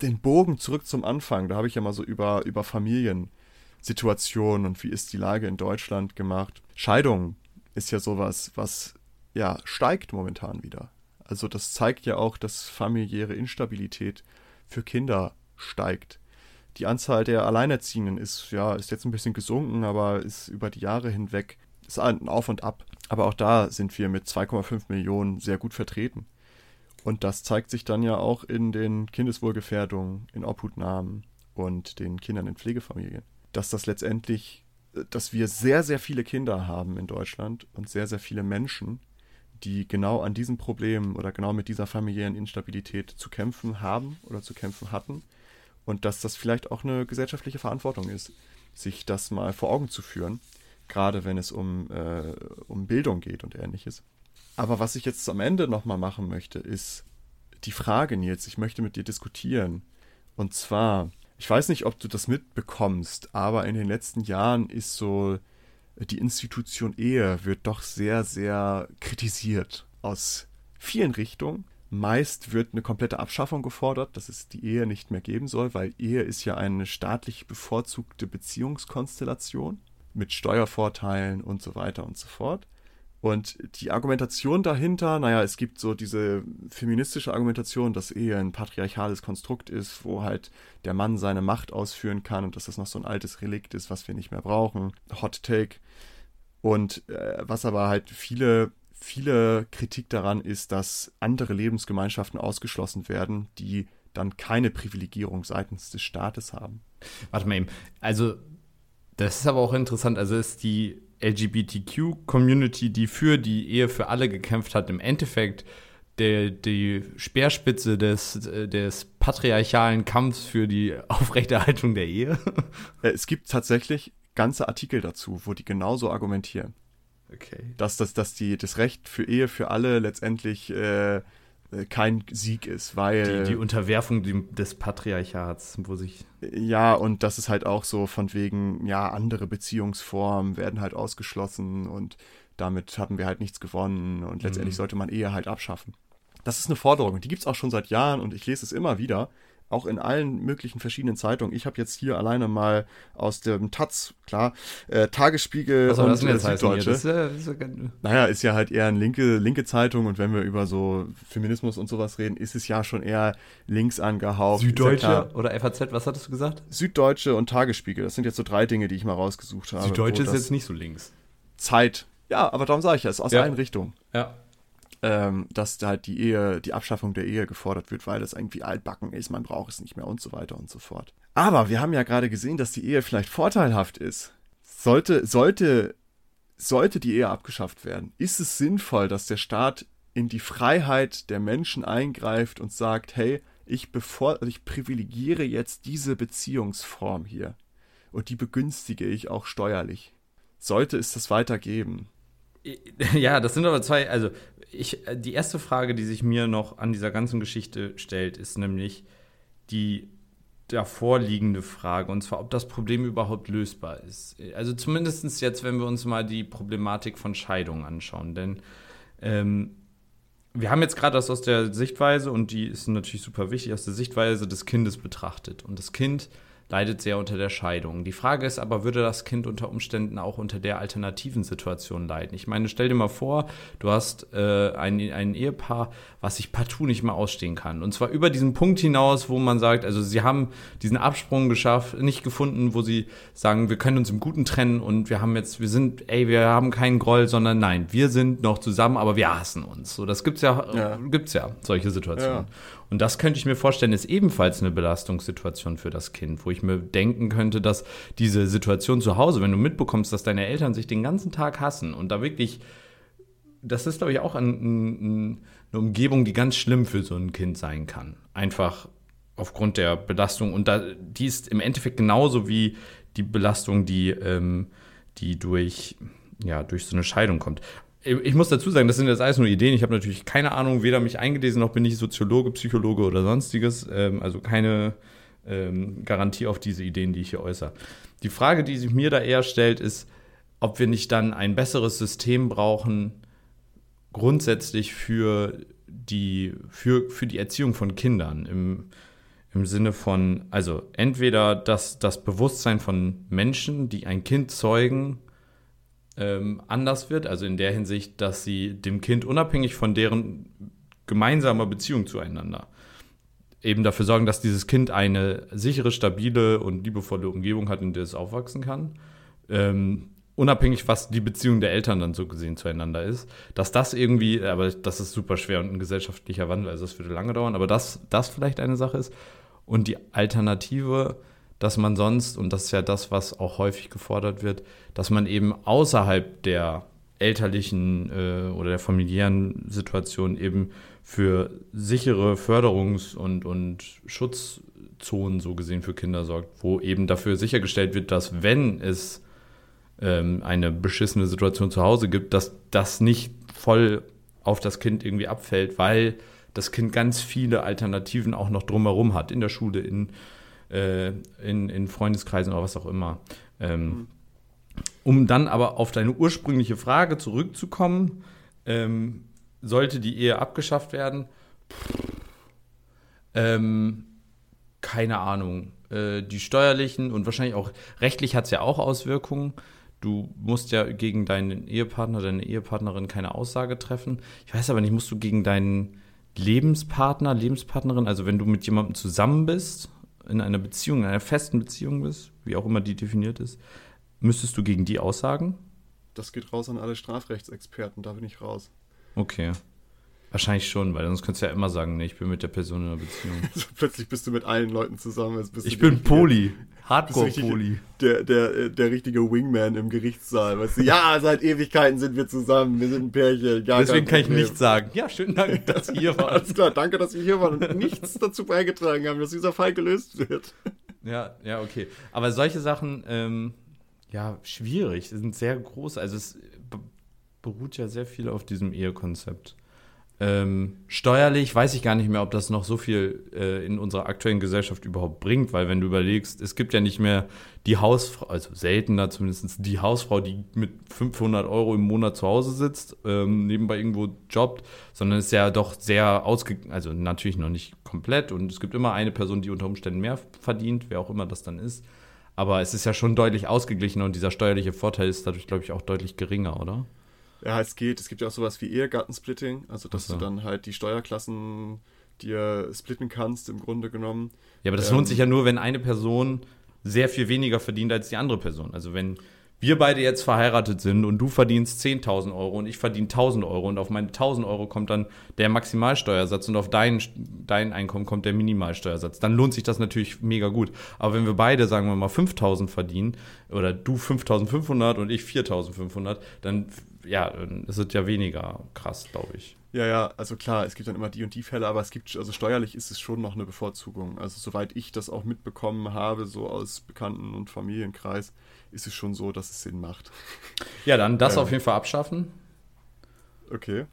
den Bogen zurück zum Anfang, da habe ich ja mal so über, über Familiensituationen und wie ist die Lage in Deutschland gemacht. Scheidung ist ja sowas, was ja steigt momentan wieder. Also das zeigt ja auch, dass familiäre Instabilität für Kinder steigt. Die Anzahl der Alleinerziehenden ist ja ist jetzt ein bisschen gesunken, aber ist über die Jahre hinweg ist ein Auf und Ab. Aber auch da sind wir mit 2,5 Millionen sehr gut vertreten. Und das zeigt sich dann ja auch in den Kindeswohlgefährdungen, in Obhutnahmen und den Kindern in Pflegefamilien. Dass das letztendlich, dass wir sehr, sehr viele Kinder haben in Deutschland und sehr, sehr viele Menschen, die genau an diesem Problem oder genau mit dieser familiären Instabilität zu kämpfen haben oder zu kämpfen hatten. Und dass das vielleicht auch eine gesellschaftliche Verantwortung ist, sich das mal vor Augen zu führen gerade wenn es um, äh, um Bildung geht und ähnliches. Aber was ich jetzt am Ende nochmal machen möchte, ist die Frage, Nils, ich möchte mit dir diskutieren. Und zwar, ich weiß nicht, ob du das mitbekommst, aber in den letzten Jahren ist so, die Institution Ehe wird doch sehr, sehr kritisiert aus vielen Richtungen. Meist wird eine komplette Abschaffung gefordert, dass es die Ehe nicht mehr geben soll, weil Ehe ist ja eine staatlich bevorzugte Beziehungskonstellation mit Steuervorteilen und so weiter und so fort. Und die Argumentation dahinter, naja, es gibt so diese feministische Argumentation, dass Ehe ein patriarchales Konstrukt ist, wo halt der Mann seine Macht ausführen kann und dass das noch so ein altes Relikt ist, was wir nicht mehr brauchen. Hot Take. Und äh, was aber halt viele, viele Kritik daran ist, dass andere Lebensgemeinschaften ausgeschlossen werden, die dann keine Privilegierung seitens des Staates haben. Warte mal eben. Also das ist aber auch interessant. Also ist die LGBTQ-Community, die für die Ehe für alle gekämpft hat, im Endeffekt der, die Speerspitze des, des patriarchalen Kampfs für die Aufrechterhaltung der Ehe? Es gibt tatsächlich ganze Artikel dazu, wo die genauso argumentieren. Okay. Dass, dass, dass die, das Recht für Ehe für alle letztendlich äh, äh, kein Sieg ist, weil. Die, die Unterwerfung des Patriarchats, wo sich. Ja, und das ist halt auch so von wegen, ja, andere Beziehungsformen werden halt ausgeschlossen und damit hatten wir halt nichts gewonnen und letztendlich mhm. sollte man Ehe halt abschaffen. Das ist eine Forderung, die gibt es auch schon seit Jahren und ich lese es immer wieder auch in allen möglichen verschiedenen Zeitungen. Ich habe jetzt hier alleine mal aus dem Taz, klar, äh, Tagesspiegel soll und das äh, Süddeutsche. Das ist ja, das ist ja naja, ist ja halt eher eine linke, linke Zeitung und wenn wir über so Feminismus und sowas reden, ist es ja schon eher links angehaucht. Süddeutsche oder FAZ, was hattest du gesagt? Süddeutsche und Tagesspiegel, das sind jetzt so drei Dinge, die ich mal rausgesucht habe. Süddeutsche ist jetzt nicht so links. Zeit. Ja, aber darum sage ich ja, es ist aus ja. allen Richtungen. Ja ähm, dass halt die Ehe, die Abschaffung der Ehe gefordert wird, weil das irgendwie altbacken ist, man braucht es nicht mehr und so weiter und so fort. Aber wir haben ja gerade gesehen, dass die Ehe vielleicht vorteilhaft ist. Sollte, sollte, sollte die Ehe abgeschafft werden, ist es sinnvoll, dass der Staat in die Freiheit der Menschen eingreift und sagt, hey, ich bevor, also ich privilegiere jetzt diese Beziehungsform hier und die begünstige ich auch steuerlich. Sollte es das weitergeben? Ja, das sind aber zwei, also ich, äh, die erste Frage, die sich mir noch an dieser ganzen Geschichte stellt, ist nämlich die davor liegende Frage, und zwar, ob das Problem überhaupt lösbar ist. Also zumindest jetzt, wenn wir uns mal die Problematik von Scheidung anschauen. Denn ähm, wir haben jetzt gerade das aus der Sichtweise, und die ist natürlich super wichtig, aus der Sichtweise des Kindes betrachtet. Und das Kind leidet sehr unter der Scheidung. Die Frage ist aber, würde das Kind unter Umständen auch unter der alternativen Situation leiden? Ich meine, stell dir mal vor, du hast äh, ein, ein Ehepaar, was sich partout nicht mehr ausstehen kann. Und zwar über diesen Punkt hinaus, wo man sagt, also sie haben diesen Absprung geschafft, nicht gefunden, wo sie sagen, wir können uns im Guten trennen und wir haben jetzt, wir sind, ey, wir haben keinen Groll, sondern nein, wir sind noch zusammen, aber wir hassen uns. So, das gibt's ja, ja. gibt's ja, solche Situationen. Ja. Und das könnte ich mir vorstellen, ist ebenfalls eine Belastungssituation für das Kind, wo ich mir denken könnte, dass diese Situation zu Hause, wenn du mitbekommst, dass deine Eltern sich den ganzen Tag hassen und da wirklich, das ist, glaube ich, auch ein, ein, eine Umgebung, die ganz schlimm für so ein Kind sein kann. Einfach aufgrund der Belastung. Und da, die ist im Endeffekt genauso wie die Belastung, die, ähm, die durch, ja, durch so eine Scheidung kommt ich muss dazu sagen, das sind jetzt alles nur Ideen. Ich habe natürlich keine Ahnung, weder mich eingelesen noch bin ich Soziologe, Psychologe oder sonstiges. Ähm, also keine ähm, Garantie auf diese Ideen, die ich hier äußere. Die Frage, die sich mir da eher stellt, ist, ob wir nicht dann ein besseres System brauchen, grundsätzlich für die, für, für die Erziehung von Kindern. Im, im Sinne von, also entweder das, das Bewusstsein von Menschen, die ein Kind zeugen, ähm, anders wird, also in der Hinsicht, dass sie dem Kind unabhängig von deren gemeinsamer Beziehung zueinander eben dafür sorgen, dass dieses Kind eine sichere, stabile und liebevolle Umgebung hat, in der es aufwachsen kann. Ähm, unabhängig, was die Beziehung der Eltern dann so gesehen zueinander ist, dass das irgendwie, aber das ist super schwer und ein gesellschaftlicher Wandel, also das würde lange dauern, aber dass das vielleicht eine Sache ist. Und die Alternative, dass man sonst, und das ist ja das, was auch häufig gefordert wird, dass man eben außerhalb der elterlichen äh, oder der familiären Situation eben für sichere Förderungs- und, und Schutzzonen so gesehen für Kinder sorgt, wo eben dafür sichergestellt wird, dass wenn es ähm, eine beschissene Situation zu Hause gibt, dass das nicht voll auf das Kind irgendwie abfällt, weil das Kind ganz viele Alternativen auch noch drumherum hat, in der Schule, in äh, in, in Freundeskreisen oder was auch immer. Ähm, mhm. Um dann aber auf deine ursprüngliche Frage zurückzukommen, ähm, sollte die Ehe abgeschafft werden? Ähm, keine Ahnung. Äh, die steuerlichen und wahrscheinlich auch rechtlich hat es ja auch Auswirkungen. Du musst ja gegen deinen Ehepartner, deine Ehepartnerin keine Aussage treffen. Ich weiß aber nicht, musst du gegen deinen Lebenspartner, Lebenspartnerin, also wenn du mit jemandem zusammen bist in einer Beziehung, in einer festen Beziehung bist, wie auch immer die definiert ist, müsstest du gegen die aussagen? Das geht raus an alle Strafrechtsexperten, da bin ich raus. Okay. Wahrscheinlich schon, weil sonst könntest du ja immer sagen, nee, ich bin mit der Person in einer Beziehung. Also plötzlich bist du mit allen Leuten zusammen. ich bin Poli. Hardcore-Poli. Der, der, der richtige Wingman im Gerichtssaal. Weißt du, ja, seit Ewigkeiten sind wir zusammen, wir sind ein Pärchen. Deswegen kann ich nichts sagen. Ja, schönen Dank, dass ihr hier wart. Alles klar, danke, dass ihr hier wart und nichts dazu beigetragen haben, dass dieser Fall gelöst wird. Ja, ja, okay. Aber solche Sachen, ähm, ja, schwierig, sind sehr groß. Also es beruht ja sehr viel auf diesem Ehekonzept. Ähm, steuerlich weiß ich gar nicht mehr, ob das noch so viel äh, in unserer aktuellen Gesellschaft überhaupt bringt, weil wenn du überlegst, es gibt ja nicht mehr die Hausfrau, also seltener zumindest die Hausfrau, die mit 500 Euro im Monat zu Hause sitzt, ähm, nebenbei irgendwo jobbt, sondern es ist ja doch sehr ausgeglichen, also natürlich noch nicht komplett und es gibt immer eine Person, die unter Umständen mehr verdient, wer auch immer das dann ist. Aber es ist ja schon deutlich ausgeglichener und dieser steuerliche Vorteil ist dadurch, glaube ich, auch deutlich geringer, oder? Ja, es geht. Es gibt ja auch sowas wie Ehegattensplitting, also dass so. du dann halt die Steuerklassen dir splitten kannst, im Grunde genommen. Ja, aber das ähm, lohnt sich ja nur, wenn eine Person sehr viel weniger verdient als die andere Person. Also wenn wir beide jetzt verheiratet sind und du verdienst 10.000 Euro und ich verdiene 1.000 Euro und auf meine 1.000 Euro kommt dann der Maximalsteuersatz und auf dein, dein Einkommen kommt der Minimalsteuersatz, dann lohnt sich das natürlich mega gut. Aber wenn wir beide, sagen wir mal, 5.000 verdienen oder du 5.500 und ich 4.500, dann ja, ist es ja weniger krass, glaube ich. Ja, ja, also klar, es gibt dann immer die und die Fälle, aber es gibt, also steuerlich ist es schon noch eine Bevorzugung. Also soweit ich das auch mitbekommen habe, so aus Bekannten- und Familienkreis, ist es schon so, dass es Sinn macht. Ja, dann das ähm, auf jeden Fall abschaffen. Okay.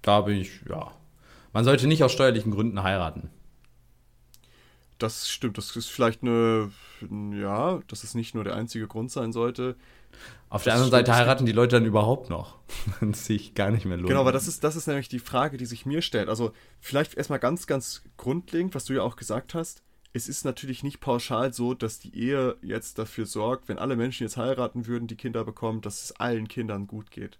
Da bin ich, ja. Man sollte nicht aus steuerlichen Gründen heiraten. Das stimmt. Das ist vielleicht eine, ja, dass es nicht nur der einzige Grund sein sollte. Auf der anderen Seite heiraten die Leute dann überhaupt noch. Wenn es sich gar nicht mehr lohnt. Genau, aber das ist, das ist nämlich die Frage, die sich mir stellt. Also vielleicht erstmal ganz, ganz grundlegend, was du ja auch gesagt hast. Es ist natürlich nicht pauschal so, dass die Ehe jetzt dafür sorgt, wenn alle Menschen jetzt heiraten würden, die Kinder bekommen, dass es allen Kindern gut geht.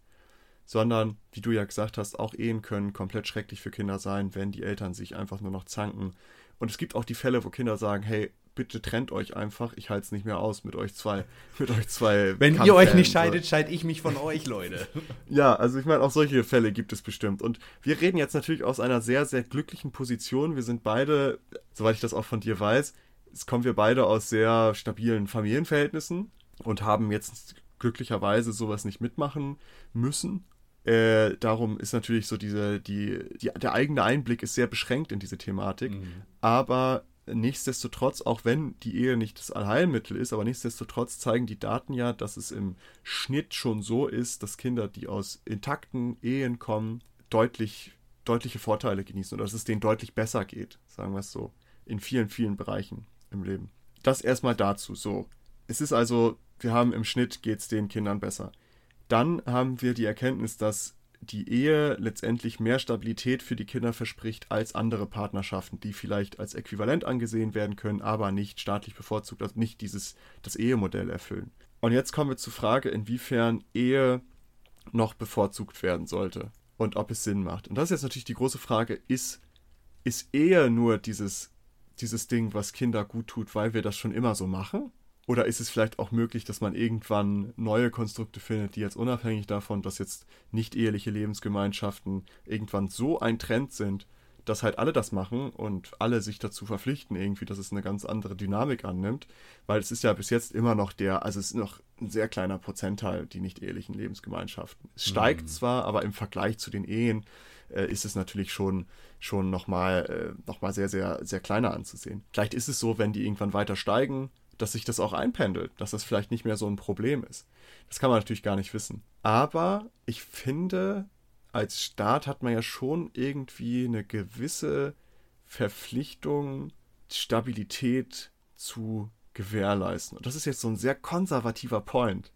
Sondern, wie du ja gesagt hast, auch Ehen können komplett schrecklich für Kinder sein, wenn die Eltern sich einfach nur noch zanken. Und es gibt auch die Fälle, wo Kinder sagen, hey, bitte trennt euch einfach, ich halte es nicht mehr aus mit euch zwei, mit euch zwei. Wenn ihr euch nicht scheidet, scheide ich mich von euch, Leute. ja, also ich meine, auch solche Fälle gibt es bestimmt. Und wir reden jetzt natürlich aus einer sehr, sehr glücklichen Position. Wir sind beide, soweit ich das auch von dir weiß, kommen wir beide aus sehr stabilen Familienverhältnissen und haben jetzt glücklicherweise sowas nicht mitmachen müssen. Äh, darum ist natürlich so diese, die, die, der eigene Einblick ist sehr beschränkt in diese Thematik. Mhm. Aber nichtsdestotrotz, auch wenn die Ehe nicht das Allheilmittel ist, aber nichtsdestotrotz zeigen die Daten ja, dass es im Schnitt schon so ist, dass Kinder, die aus intakten Ehen kommen, deutlich, deutliche Vorteile genießen oder dass es denen deutlich besser geht, sagen wir es so, in vielen, vielen Bereichen im Leben. Das erstmal dazu, so. Es ist also, wir haben im Schnitt geht es den Kindern besser. Dann haben wir die Erkenntnis, dass die Ehe letztendlich mehr Stabilität für die Kinder verspricht als andere Partnerschaften, die vielleicht als äquivalent angesehen werden können, aber nicht staatlich bevorzugt, also nicht dieses das Ehemodell erfüllen. Und jetzt kommen wir zur Frage, inwiefern Ehe noch bevorzugt werden sollte und ob es Sinn macht. Und das ist jetzt natürlich die große Frage, ist, ist Ehe nur dieses, dieses Ding, was Kinder gut tut, weil wir das schon immer so machen? Oder ist es vielleicht auch möglich, dass man irgendwann neue Konstrukte findet, die jetzt unabhängig davon, dass jetzt nicht eheliche Lebensgemeinschaften irgendwann so ein Trend sind, dass halt alle das machen und alle sich dazu verpflichten, irgendwie, dass es eine ganz andere Dynamik annimmt, weil es ist ja bis jetzt immer noch der, also es ist noch ein sehr kleiner Prozentteil, die nicht ehelichen Lebensgemeinschaften. Es steigt mhm. zwar, aber im Vergleich zu den Ehen äh, ist es natürlich schon, schon nochmal äh, noch sehr, sehr, sehr kleiner anzusehen. Vielleicht ist es so, wenn die irgendwann weiter steigen, dass sich das auch einpendelt, dass das vielleicht nicht mehr so ein Problem ist. Das kann man natürlich gar nicht wissen. Aber ich finde, als Staat hat man ja schon irgendwie eine gewisse Verpflichtung, Stabilität zu gewährleisten. Und das ist jetzt so ein sehr konservativer Point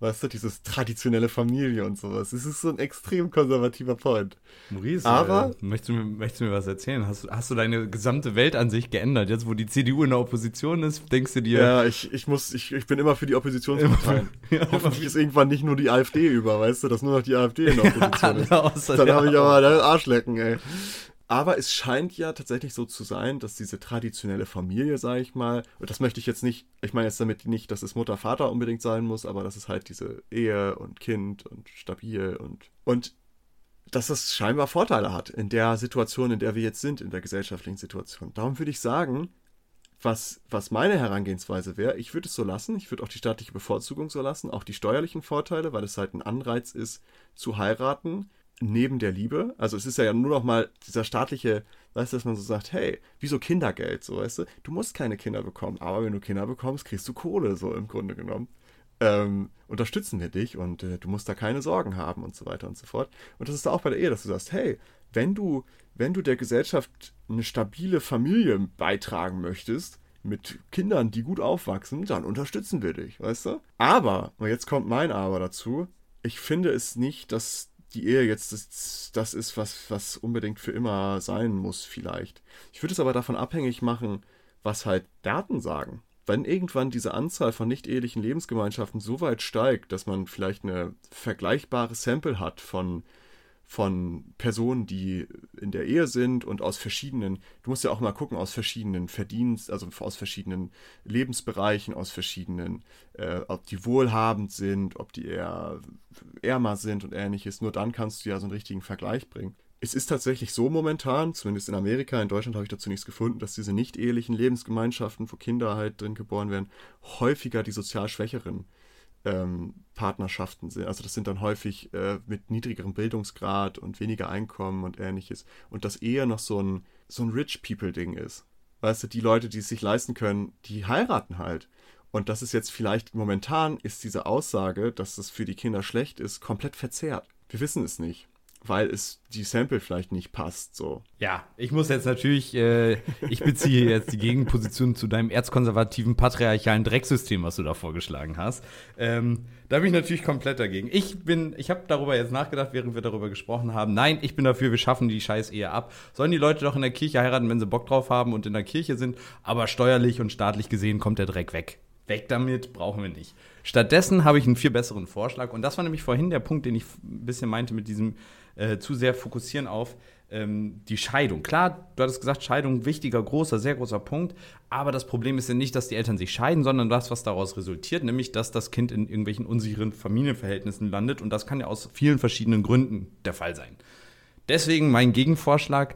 weißt du, dieses traditionelle Familie und sowas. Es ist so ein extrem konservativer Point. Maurice, aber äh, möchtest, du mir, möchtest du mir was erzählen? Hast, hast du deine gesamte Weltansicht geändert? Jetzt, wo die CDU in der Opposition ist, denkst du dir. Ja, ich, ich muss, ich, ich bin immer für die Oppositionsparteien. ja, Hoffentlich ist irgendwann nicht nur die AfD über, weißt du, dass nur noch die AfD in der Opposition ist. Dann habe ich aber Arschlecken, ey. Aber es scheint ja tatsächlich so zu sein, dass diese traditionelle Familie, sage ich mal, und das möchte ich jetzt nicht, ich meine jetzt damit nicht, dass es Mutter, Vater unbedingt sein muss, aber dass es halt diese Ehe und Kind und stabil und, und dass das scheinbar Vorteile hat in der Situation, in der wir jetzt sind, in der gesellschaftlichen Situation. Darum würde ich sagen, was, was meine Herangehensweise wäre, ich würde es so lassen, ich würde auch die staatliche Bevorzugung so lassen, auch die steuerlichen Vorteile, weil es halt ein Anreiz ist, zu heiraten, neben der Liebe. Also es ist ja nur noch mal dieser staatliche, weißt du, dass man so sagt, hey, wieso Kindergeld, so weißt du, du musst keine Kinder bekommen, aber wenn du Kinder bekommst, kriegst du Kohle, so im Grunde genommen. Ähm, unterstützen wir dich und äh, du musst da keine Sorgen haben und so weiter und so fort. Und das ist da auch bei der Ehe, dass du sagst, hey, wenn du, wenn du der Gesellschaft eine stabile Familie beitragen möchtest, mit Kindern, die gut aufwachsen, dann unterstützen wir dich, weißt du? Aber, und jetzt kommt mein Aber dazu, ich finde es nicht, dass die Ehe jetzt das, das ist, was, was unbedingt für immer sein muss, vielleicht. Ich würde es aber davon abhängig machen, was halt Daten sagen. Wenn irgendwann diese Anzahl von nicht-ehelichen Lebensgemeinschaften so weit steigt, dass man vielleicht eine vergleichbare Sample hat von von Personen, die in der Ehe sind und aus verschiedenen, du musst ja auch mal gucken, aus verschiedenen Verdienst, also aus verschiedenen Lebensbereichen, aus verschiedenen, äh, ob die wohlhabend sind, ob die eher ärmer sind und ähnliches. Nur dann kannst du ja so einen richtigen Vergleich bringen. Es ist tatsächlich so momentan, zumindest in Amerika, in Deutschland habe ich dazu nichts gefunden, dass diese nicht-ehelichen Lebensgemeinschaften, wo Kinder halt drin geboren werden, häufiger die sozial Schwächeren ähm, Partnerschaften sind. Also das sind dann häufig äh, mit niedrigerem Bildungsgrad und weniger Einkommen und ähnliches. Und das eher noch so ein, so ein Rich People-Ding ist. Weißt du, die Leute, die es sich leisten können, die heiraten halt. Und das ist jetzt vielleicht momentan ist diese Aussage, dass es für die Kinder schlecht ist, komplett verzerrt. Wir wissen es nicht. Weil es die Sample vielleicht nicht passt. So. Ja, ich muss jetzt natürlich, äh, ich beziehe jetzt die Gegenposition zu deinem erzkonservativen patriarchalen Drecksystem, was du da vorgeschlagen hast. Ähm, da bin ich natürlich komplett dagegen. Ich bin, ich habe darüber jetzt nachgedacht, während wir darüber gesprochen haben. Nein, ich bin dafür, wir schaffen die scheiß Ehe ab. Sollen die Leute doch in der Kirche heiraten, wenn sie Bock drauf haben und in der Kirche sind, aber steuerlich und staatlich gesehen kommt der Dreck weg. Weg damit, brauchen wir nicht. Stattdessen habe ich einen viel besseren Vorschlag und das war nämlich vorhin der Punkt, den ich ein bisschen meinte mit diesem äh, zu sehr fokussieren auf ähm, die Scheidung. Klar, du hattest gesagt, Scheidung wichtiger, großer, sehr großer Punkt, aber das Problem ist ja nicht, dass die Eltern sich scheiden, sondern das, was daraus resultiert, nämlich, dass das Kind in irgendwelchen unsicheren Familienverhältnissen landet und das kann ja aus vielen verschiedenen Gründen der Fall sein. Deswegen mein Gegenvorschlag,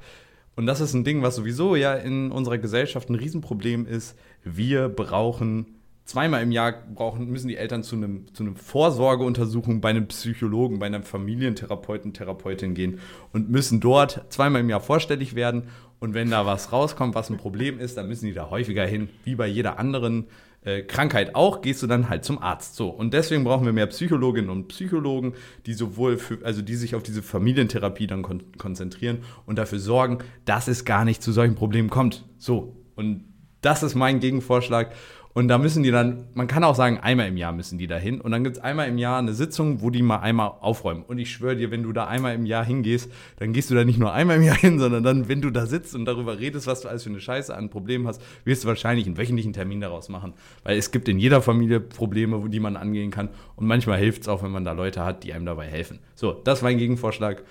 und das ist ein Ding, was sowieso ja in unserer Gesellschaft ein Riesenproblem ist, wir brauchen zweimal im Jahr brauchen, müssen die Eltern zu einem, zu einem Vorsorgeuntersuchung bei einem Psychologen, bei einem Familientherapeuten, Therapeutin gehen und müssen dort zweimal im Jahr vorstellig werden. Und wenn da was rauskommt, was ein Problem ist, dann müssen die da häufiger hin, wie bei jeder anderen äh, Krankheit auch, gehst du dann halt zum Arzt. So. Und deswegen brauchen wir mehr Psychologinnen und Psychologen, die sowohl für, also die sich auf diese Familientherapie dann kon konzentrieren und dafür sorgen, dass es gar nicht zu solchen Problemen kommt. So. Und das ist mein Gegenvorschlag. Und da müssen die dann, man kann auch sagen, einmal im Jahr müssen die da hin. Und dann gibt es einmal im Jahr eine Sitzung, wo die mal einmal aufräumen. Und ich schwöre dir, wenn du da einmal im Jahr hingehst, dann gehst du da nicht nur einmal im Jahr hin, sondern dann, wenn du da sitzt und darüber redest, was du alles für eine Scheiße an Problemen hast, wirst du wahrscheinlich einen wöchentlichen Termin daraus machen. Weil es gibt in jeder Familie Probleme, die man angehen kann. Und manchmal hilft es auch, wenn man da Leute hat, die einem dabei helfen. So, das war ein Gegenvorschlag.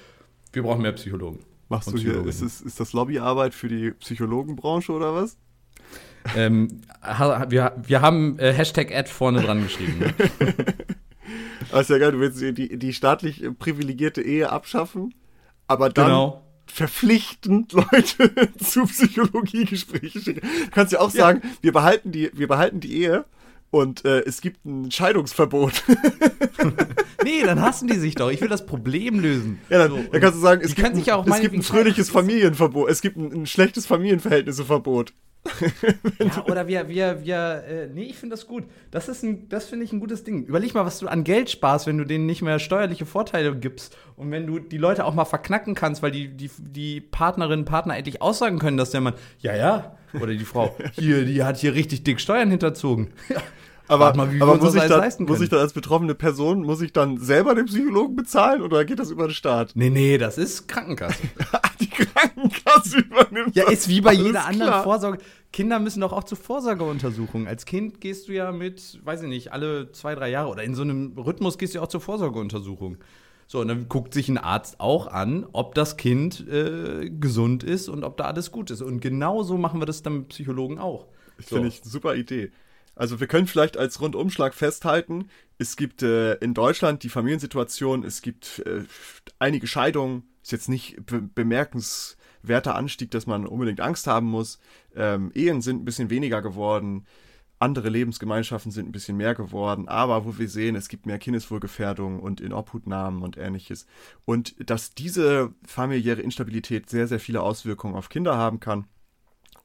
Wir brauchen mehr Psychologen. Machst du hier, ist, ist das Lobbyarbeit für die Psychologenbranche oder was? Ähm, wir, wir haben äh, Hashtag Ad vorne dran geschrieben. Ne? Das ist ja geil, du willst die, die staatlich privilegierte Ehe abschaffen, aber dann genau. verpflichtend Leute zu Psychologiegesprächen schicken. Du kannst ja auch sagen, ja. wir behalten die, wir behalten die Ehe und äh, es gibt ein Scheidungsverbot. nee, dann hassen die sich doch. Ich will das Problem lösen. Ja, dann, so, dann kannst du sagen, es, gibt ein, es gibt ein fröhliches Familienverbot, es gibt ein, ein schlechtes Familienverhältnisseverbot. ja, oder wir, wir, wir, äh, nee, ich finde das gut. Das ist ein, das finde ich ein gutes Ding. Überleg mal, was du an Geld sparst, wenn du denen nicht mehr steuerliche Vorteile gibst und wenn du die Leute auch mal verknacken kannst, weil die, die, die Partnerinnen und Partner endlich aussagen können, dass der Mann, ja, ja, oder die Frau, hier, die hat hier richtig dick Steuern hinterzogen. Aber, mal, aber muss, ich dann, muss ich dann als betroffene Person, muss ich dann selber den Psychologen bezahlen oder geht das über den Staat? Nee, nee, das ist Krankenkasse. die Krankenkasse übernimmt Ja, ist wie bei jeder klar. anderen Vorsorge. Kinder müssen doch auch zur Vorsorgeuntersuchung. Als Kind gehst du ja mit, weiß ich nicht, alle zwei, drei Jahre oder in so einem Rhythmus gehst du ja auch zur Vorsorgeuntersuchung. So, und dann guckt sich ein Arzt auch an, ob das Kind äh, gesund ist und ob da alles gut ist. Und genauso machen wir das dann mit Psychologen auch. So. Finde ich eine super Idee. Also wir können vielleicht als Rundumschlag festhalten, es gibt äh, in Deutschland die Familiensituation, es gibt äh, einige Scheidungen, ist jetzt nicht be bemerkenswerter Anstieg, dass man unbedingt Angst haben muss. Ähm, Ehen sind ein bisschen weniger geworden, andere Lebensgemeinschaften sind ein bisschen mehr geworden, aber wo wir sehen, es gibt mehr Kindeswohlgefährdung und Inobhutnahmen und ähnliches. Und dass diese familiäre Instabilität sehr, sehr viele Auswirkungen auf Kinder haben kann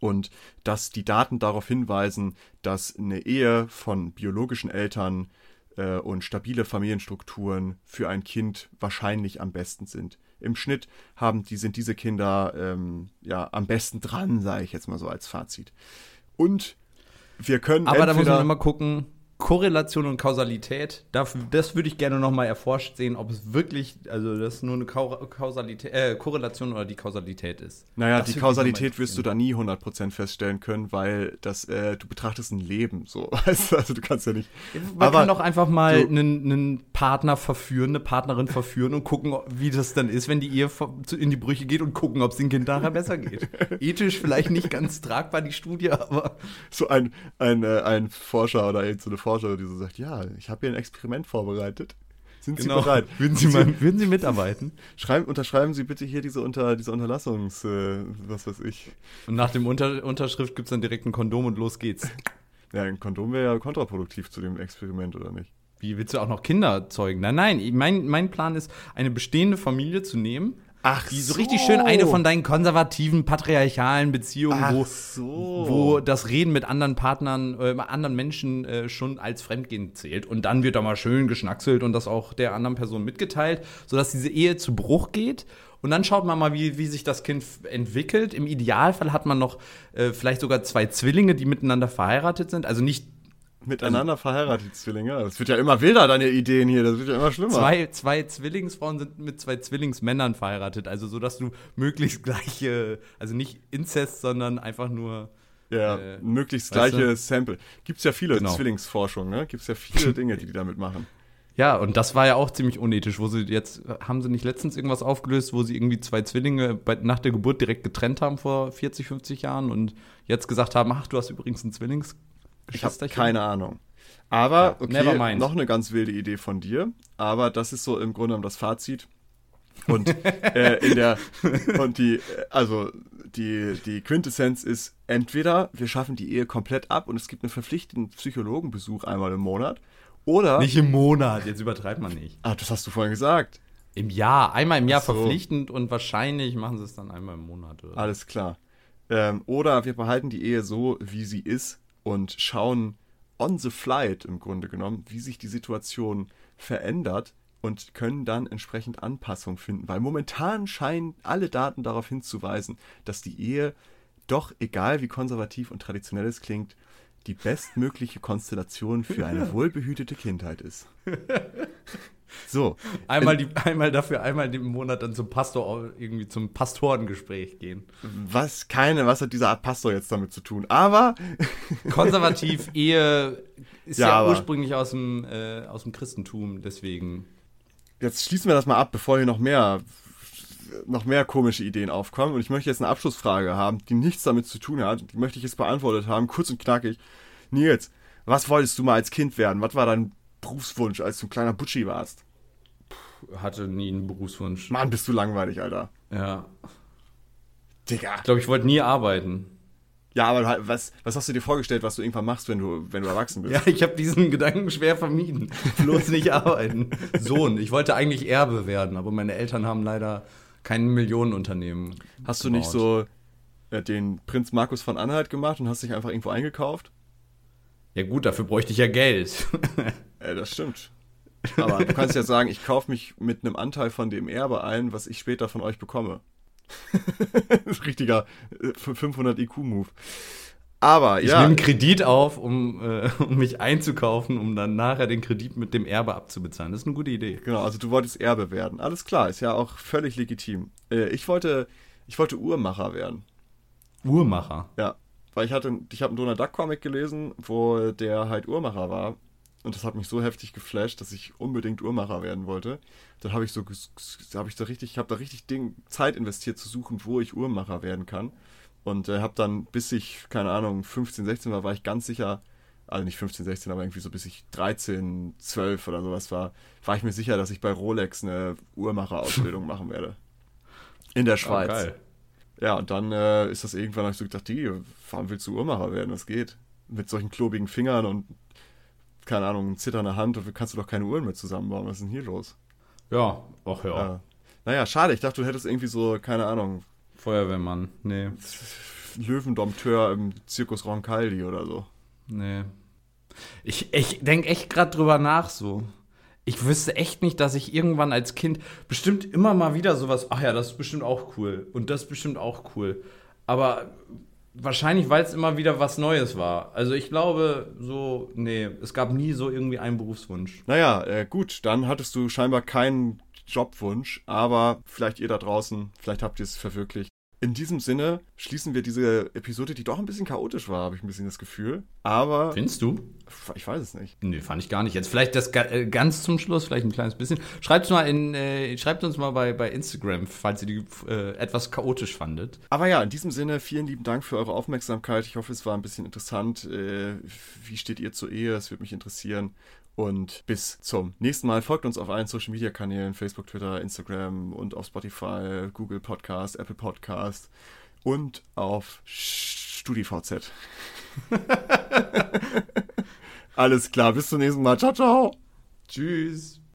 und dass die Daten darauf hinweisen, dass eine Ehe von biologischen Eltern äh, und stabile Familienstrukturen für ein Kind wahrscheinlich am besten sind. Im Schnitt haben die, sind diese Kinder ähm, ja am besten dran, sage ich jetzt mal so als Fazit. Und wir können. Aber da muss man immer gucken, Korrelation und Kausalität, das würde ich gerne nochmal erforscht sehen, ob es wirklich, also das nur eine Kausalität, äh, Korrelation oder die Kausalität ist. Naja, das die Kausalität wirst du da nie 100% feststellen können, weil das, äh, du betrachtest ein Leben so, also du kannst ja nicht. Man aber kann doch einfach mal einen, einen Partner verführen, eine Partnerin verführen und gucken, wie das dann ist, wenn die Ehe in die Brüche geht und gucken, ob es den Kind nachher besser geht. Ethisch vielleicht nicht ganz tragbar, die Studie, aber. So ein, ein, äh, ein Forscher oder so eine Forscherin Forscher, die so sagt, ja, ich habe hier ein Experiment vorbereitet. Sind genau. Sie bereit? Würden Sie, mal, würden Sie mitarbeiten? Schreiben, unterschreiben Sie bitte hier diese, Unter, diese Unterlassungs, äh, was weiß ich. Und nach dem Unter, Unterschrift gibt es dann direkt ein Kondom und los geht's. Ja, ein Kondom wäre ja kontraproduktiv zu dem Experiment, oder nicht? Wie willst du auch noch Kinder zeugen? Nein, nein, mein, mein Plan ist, eine bestehende Familie zu nehmen, Ach die so, so. richtig schön eine von deinen konservativen, patriarchalen Beziehungen, Ach wo, so. wo das Reden mit anderen Partnern, äh, mit anderen Menschen äh, schon als Fremdgehen zählt. Und dann wird da mal schön geschnackselt und das auch der anderen Person mitgeteilt, sodass diese Ehe zu Bruch geht. Und dann schaut man mal, wie, wie sich das Kind entwickelt. Im Idealfall hat man noch äh, vielleicht sogar zwei Zwillinge, die miteinander verheiratet sind. Also nicht Miteinander verheiratet, die Zwillinge. Das wird ja immer wilder, deine Ideen hier. Das wird ja immer schlimmer. Zwei, zwei Zwillingsfrauen sind mit zwei Zwillingsmännern verheiratet, also so, dass du möglichst gleiche, also nicht Inzest, sondern einfach nur. Ja, Äh, möglichst gleiche du? Sample. Gibt's ja viele Genau. Zwillingsforschung, ne? Gibt's ja viele Dinge, die die damit machen. Ja, und das war ja auch ziemlich unethisch, wo sie jetzt, haben sie nicht letztens irgendwas aufgelöst, wo sie irgendwie zwei Zwillinge bei, nach der Geburt direkt getrennt haben vor 40, 50 Jahren und jetzt gesagt haben, ach, du hast übrigens ein Zwillings. Ich habe keine Ahnung. Aber, Ja, okay, noch eine ganz wilde Idee von dir. Aber das ist so im Grunde genommen das Fazit. Und äh, in der und die, also die, die Quintessenz ist, entweder wir schaffen die Ehe komplett ab und es gibt einen verpflichtenden Psychologenbesuch einmal im Monat. Oder. Nicht im Monat, jetzt übertreibt man nicht. Ah, das hast du vorhin gesagt. Im Jahr, einmal im Jahr so. verpflichtend und wahrscheinlich machen sie es dann einmal im Monat. Oder? Alles klar. Ähm, oder wir behalten die Ehe so, wie sie ist und schauen on the flight im Grunde genommen, wie sich die Situation verändert und können dann entsprechend Anpassung finden. Weil momentan scheinen alle Daten darauf hinzuweisen, dass die Ehe doch, egal wie konservativ und traditionell es klingt, die bestmögliche Konstellation für eine wohlbehütete Kindheit ist. So, Einmal, die, einmal dafür, einmal im Monat dann zum Pastor, irgendwie zum Pastorengespräch gehen. was keine, was hat dieser Pastor jetzt damit zu tun? Aber Konservativ, Ehe ist Ja, ja, ursprünglich aus dem, äh, aus dem Christentum, deswegen. jetzt schließen wir das mal ab, bevor hier noch mehr, noch mehr komische Ideen aufkommen. Und ich möchte jetzt eine Abschlussfrage haben, die nichts damit zu tun hat. Die möchte ich jetzt beantwortet haben, kurz und knackig. Nils, was wolltest du mal als Kind werden? Was war dein Berufswunsch, als du ein kleiner Butschi warst? Hatte nie einen Berufswunsch. Mann, bist du langweilig, Alter. Ja. Digga. Ich glaube, ich wollte nie arbeiten. Ja, aber halt, was, was hast du dir vorgestellt, was du irgendwann machst, wenn du, wenn du erwachsen bist? Ja, ich habe diesen Gedanken schwer vermieden. Bloß nicht arbeiten. Sohn, ich wollte eigentlich Erbe werden, aber meine Eltern haben leider kein Millionenunternehmen. Hast du nicht gebaut. so äh, den Prinz Markus von Anhalt gemacht und hast dich einfach irgendwo eingekauft? Ja, gut, dafür bräuchte ich ja Geld. Äh, das stimmt. Aber du kannst ja sagen, ich kaufe mich mit einem Anteil von dem Erbe ein, was ich später von euch bekomme. das ist richtiger äh, 500 IQ-Move. Aber Ich ja, nehme einen Kredit auf, um, äh, um mich einzukaufen, um dann nachher den Kredit mit dem Erbe abzubezahlen. Das ist eine gute Idee. genau, also du wolltest Erbe werden. Alles klar, ist ja auch völlig legitim. Äh, ich wollte, ich wollte Uhrmacher werden. Uhrmacher. Ja, weil ich hatte, ich habe einen Donald Duck Comic gelesen, wo der halt Uhrmacher war. Und das hat mich so heftig geflasht, dass ich unbedingt Uhrmacher werden wollte. Dann habe ich so, habe ich da richtig, ich habe da richtig Ding, Zeit investiert zu suchen, wo ich Uhrmacher werden kann. Und äh, habe dann, bis ich, keine Ahnung, 15, 16 war, war ich ganz sicher, also nicht 15, 16, aber irgendwie so bis ich 13, 12 oder sowas war, war ich mir sicher, dass ich bei Rolex eine Uhrmacherausbildung machen werde. In der Schweiz. Oh, geil. Ja, und dann äh, ist das irgendwann, habe ich so gedacht, die, warum willst du Uhrmacher werden? Das geht. Mit solchen klobigen Fingern und, keine Ahnung, zitternder Hand, dafür kannst du doch keine Uhren mehr zusammenbauen. Was ist denn hier los? Ja, ach ja. Äh, naja, schade. Ich dachte, du hättest irgendwie so, keine Ahnung, Feuerwehrmann. Nee, Löwendompteur im Zirkus Roncalli oder so. nee. Ich, ich denke echt gerade drüber nach so. Ich wüsste echt nicht, dass ich irgendwann als Kind bestimmt immer mal wieder sowas, ach ja, das ist bestimmt auch cool und das ist bestimmt auch cool. Aber wahrscheinlich, weil es immer wieder was Neues war. Also ich glaube, so, nee, es gab nie so irgendwie einen Berufswunsch. Naja, äh, gut, dann hattest du scheinbar keinen Jobwunsch, aber vielleicht ihr da draußen, vielleicht habt ihr es verwirklicht. In diesem Sinne schließen wir diese Episode, die doch ein bisschen chaotisch war, habe ich ein bisschen das Gefühl. Aber Findest du? ich weiß es nicht. Nee, fand ich gar nicht. Jetzt vielleicht das äh, ganz zum Schluss, vielleicht ein kleines bisschen. Schreibt mal in, äh, schreibt uns mal bei, bei Instagram, falls ihr die äh, etwas chaotisch fandet. Aber ja, in diesem Sinne, vielen lieben Dank für eure Aufmerksamkeit. Ich hoffe, es war ein bisschen interessant. Äh, wie steht ihr zur Ehe? Es würde mich interessieren. Und bis zum nächsten Mal. Folgt uns auf allen Social Media Kanälen: Facebook, Twitter, Instagram und auf Spotify, Google Podcast, Apple Podcast und auf StudiVZ. Alles klar, bis zum nächsten Mal. Ciao, ciao. Tschüss.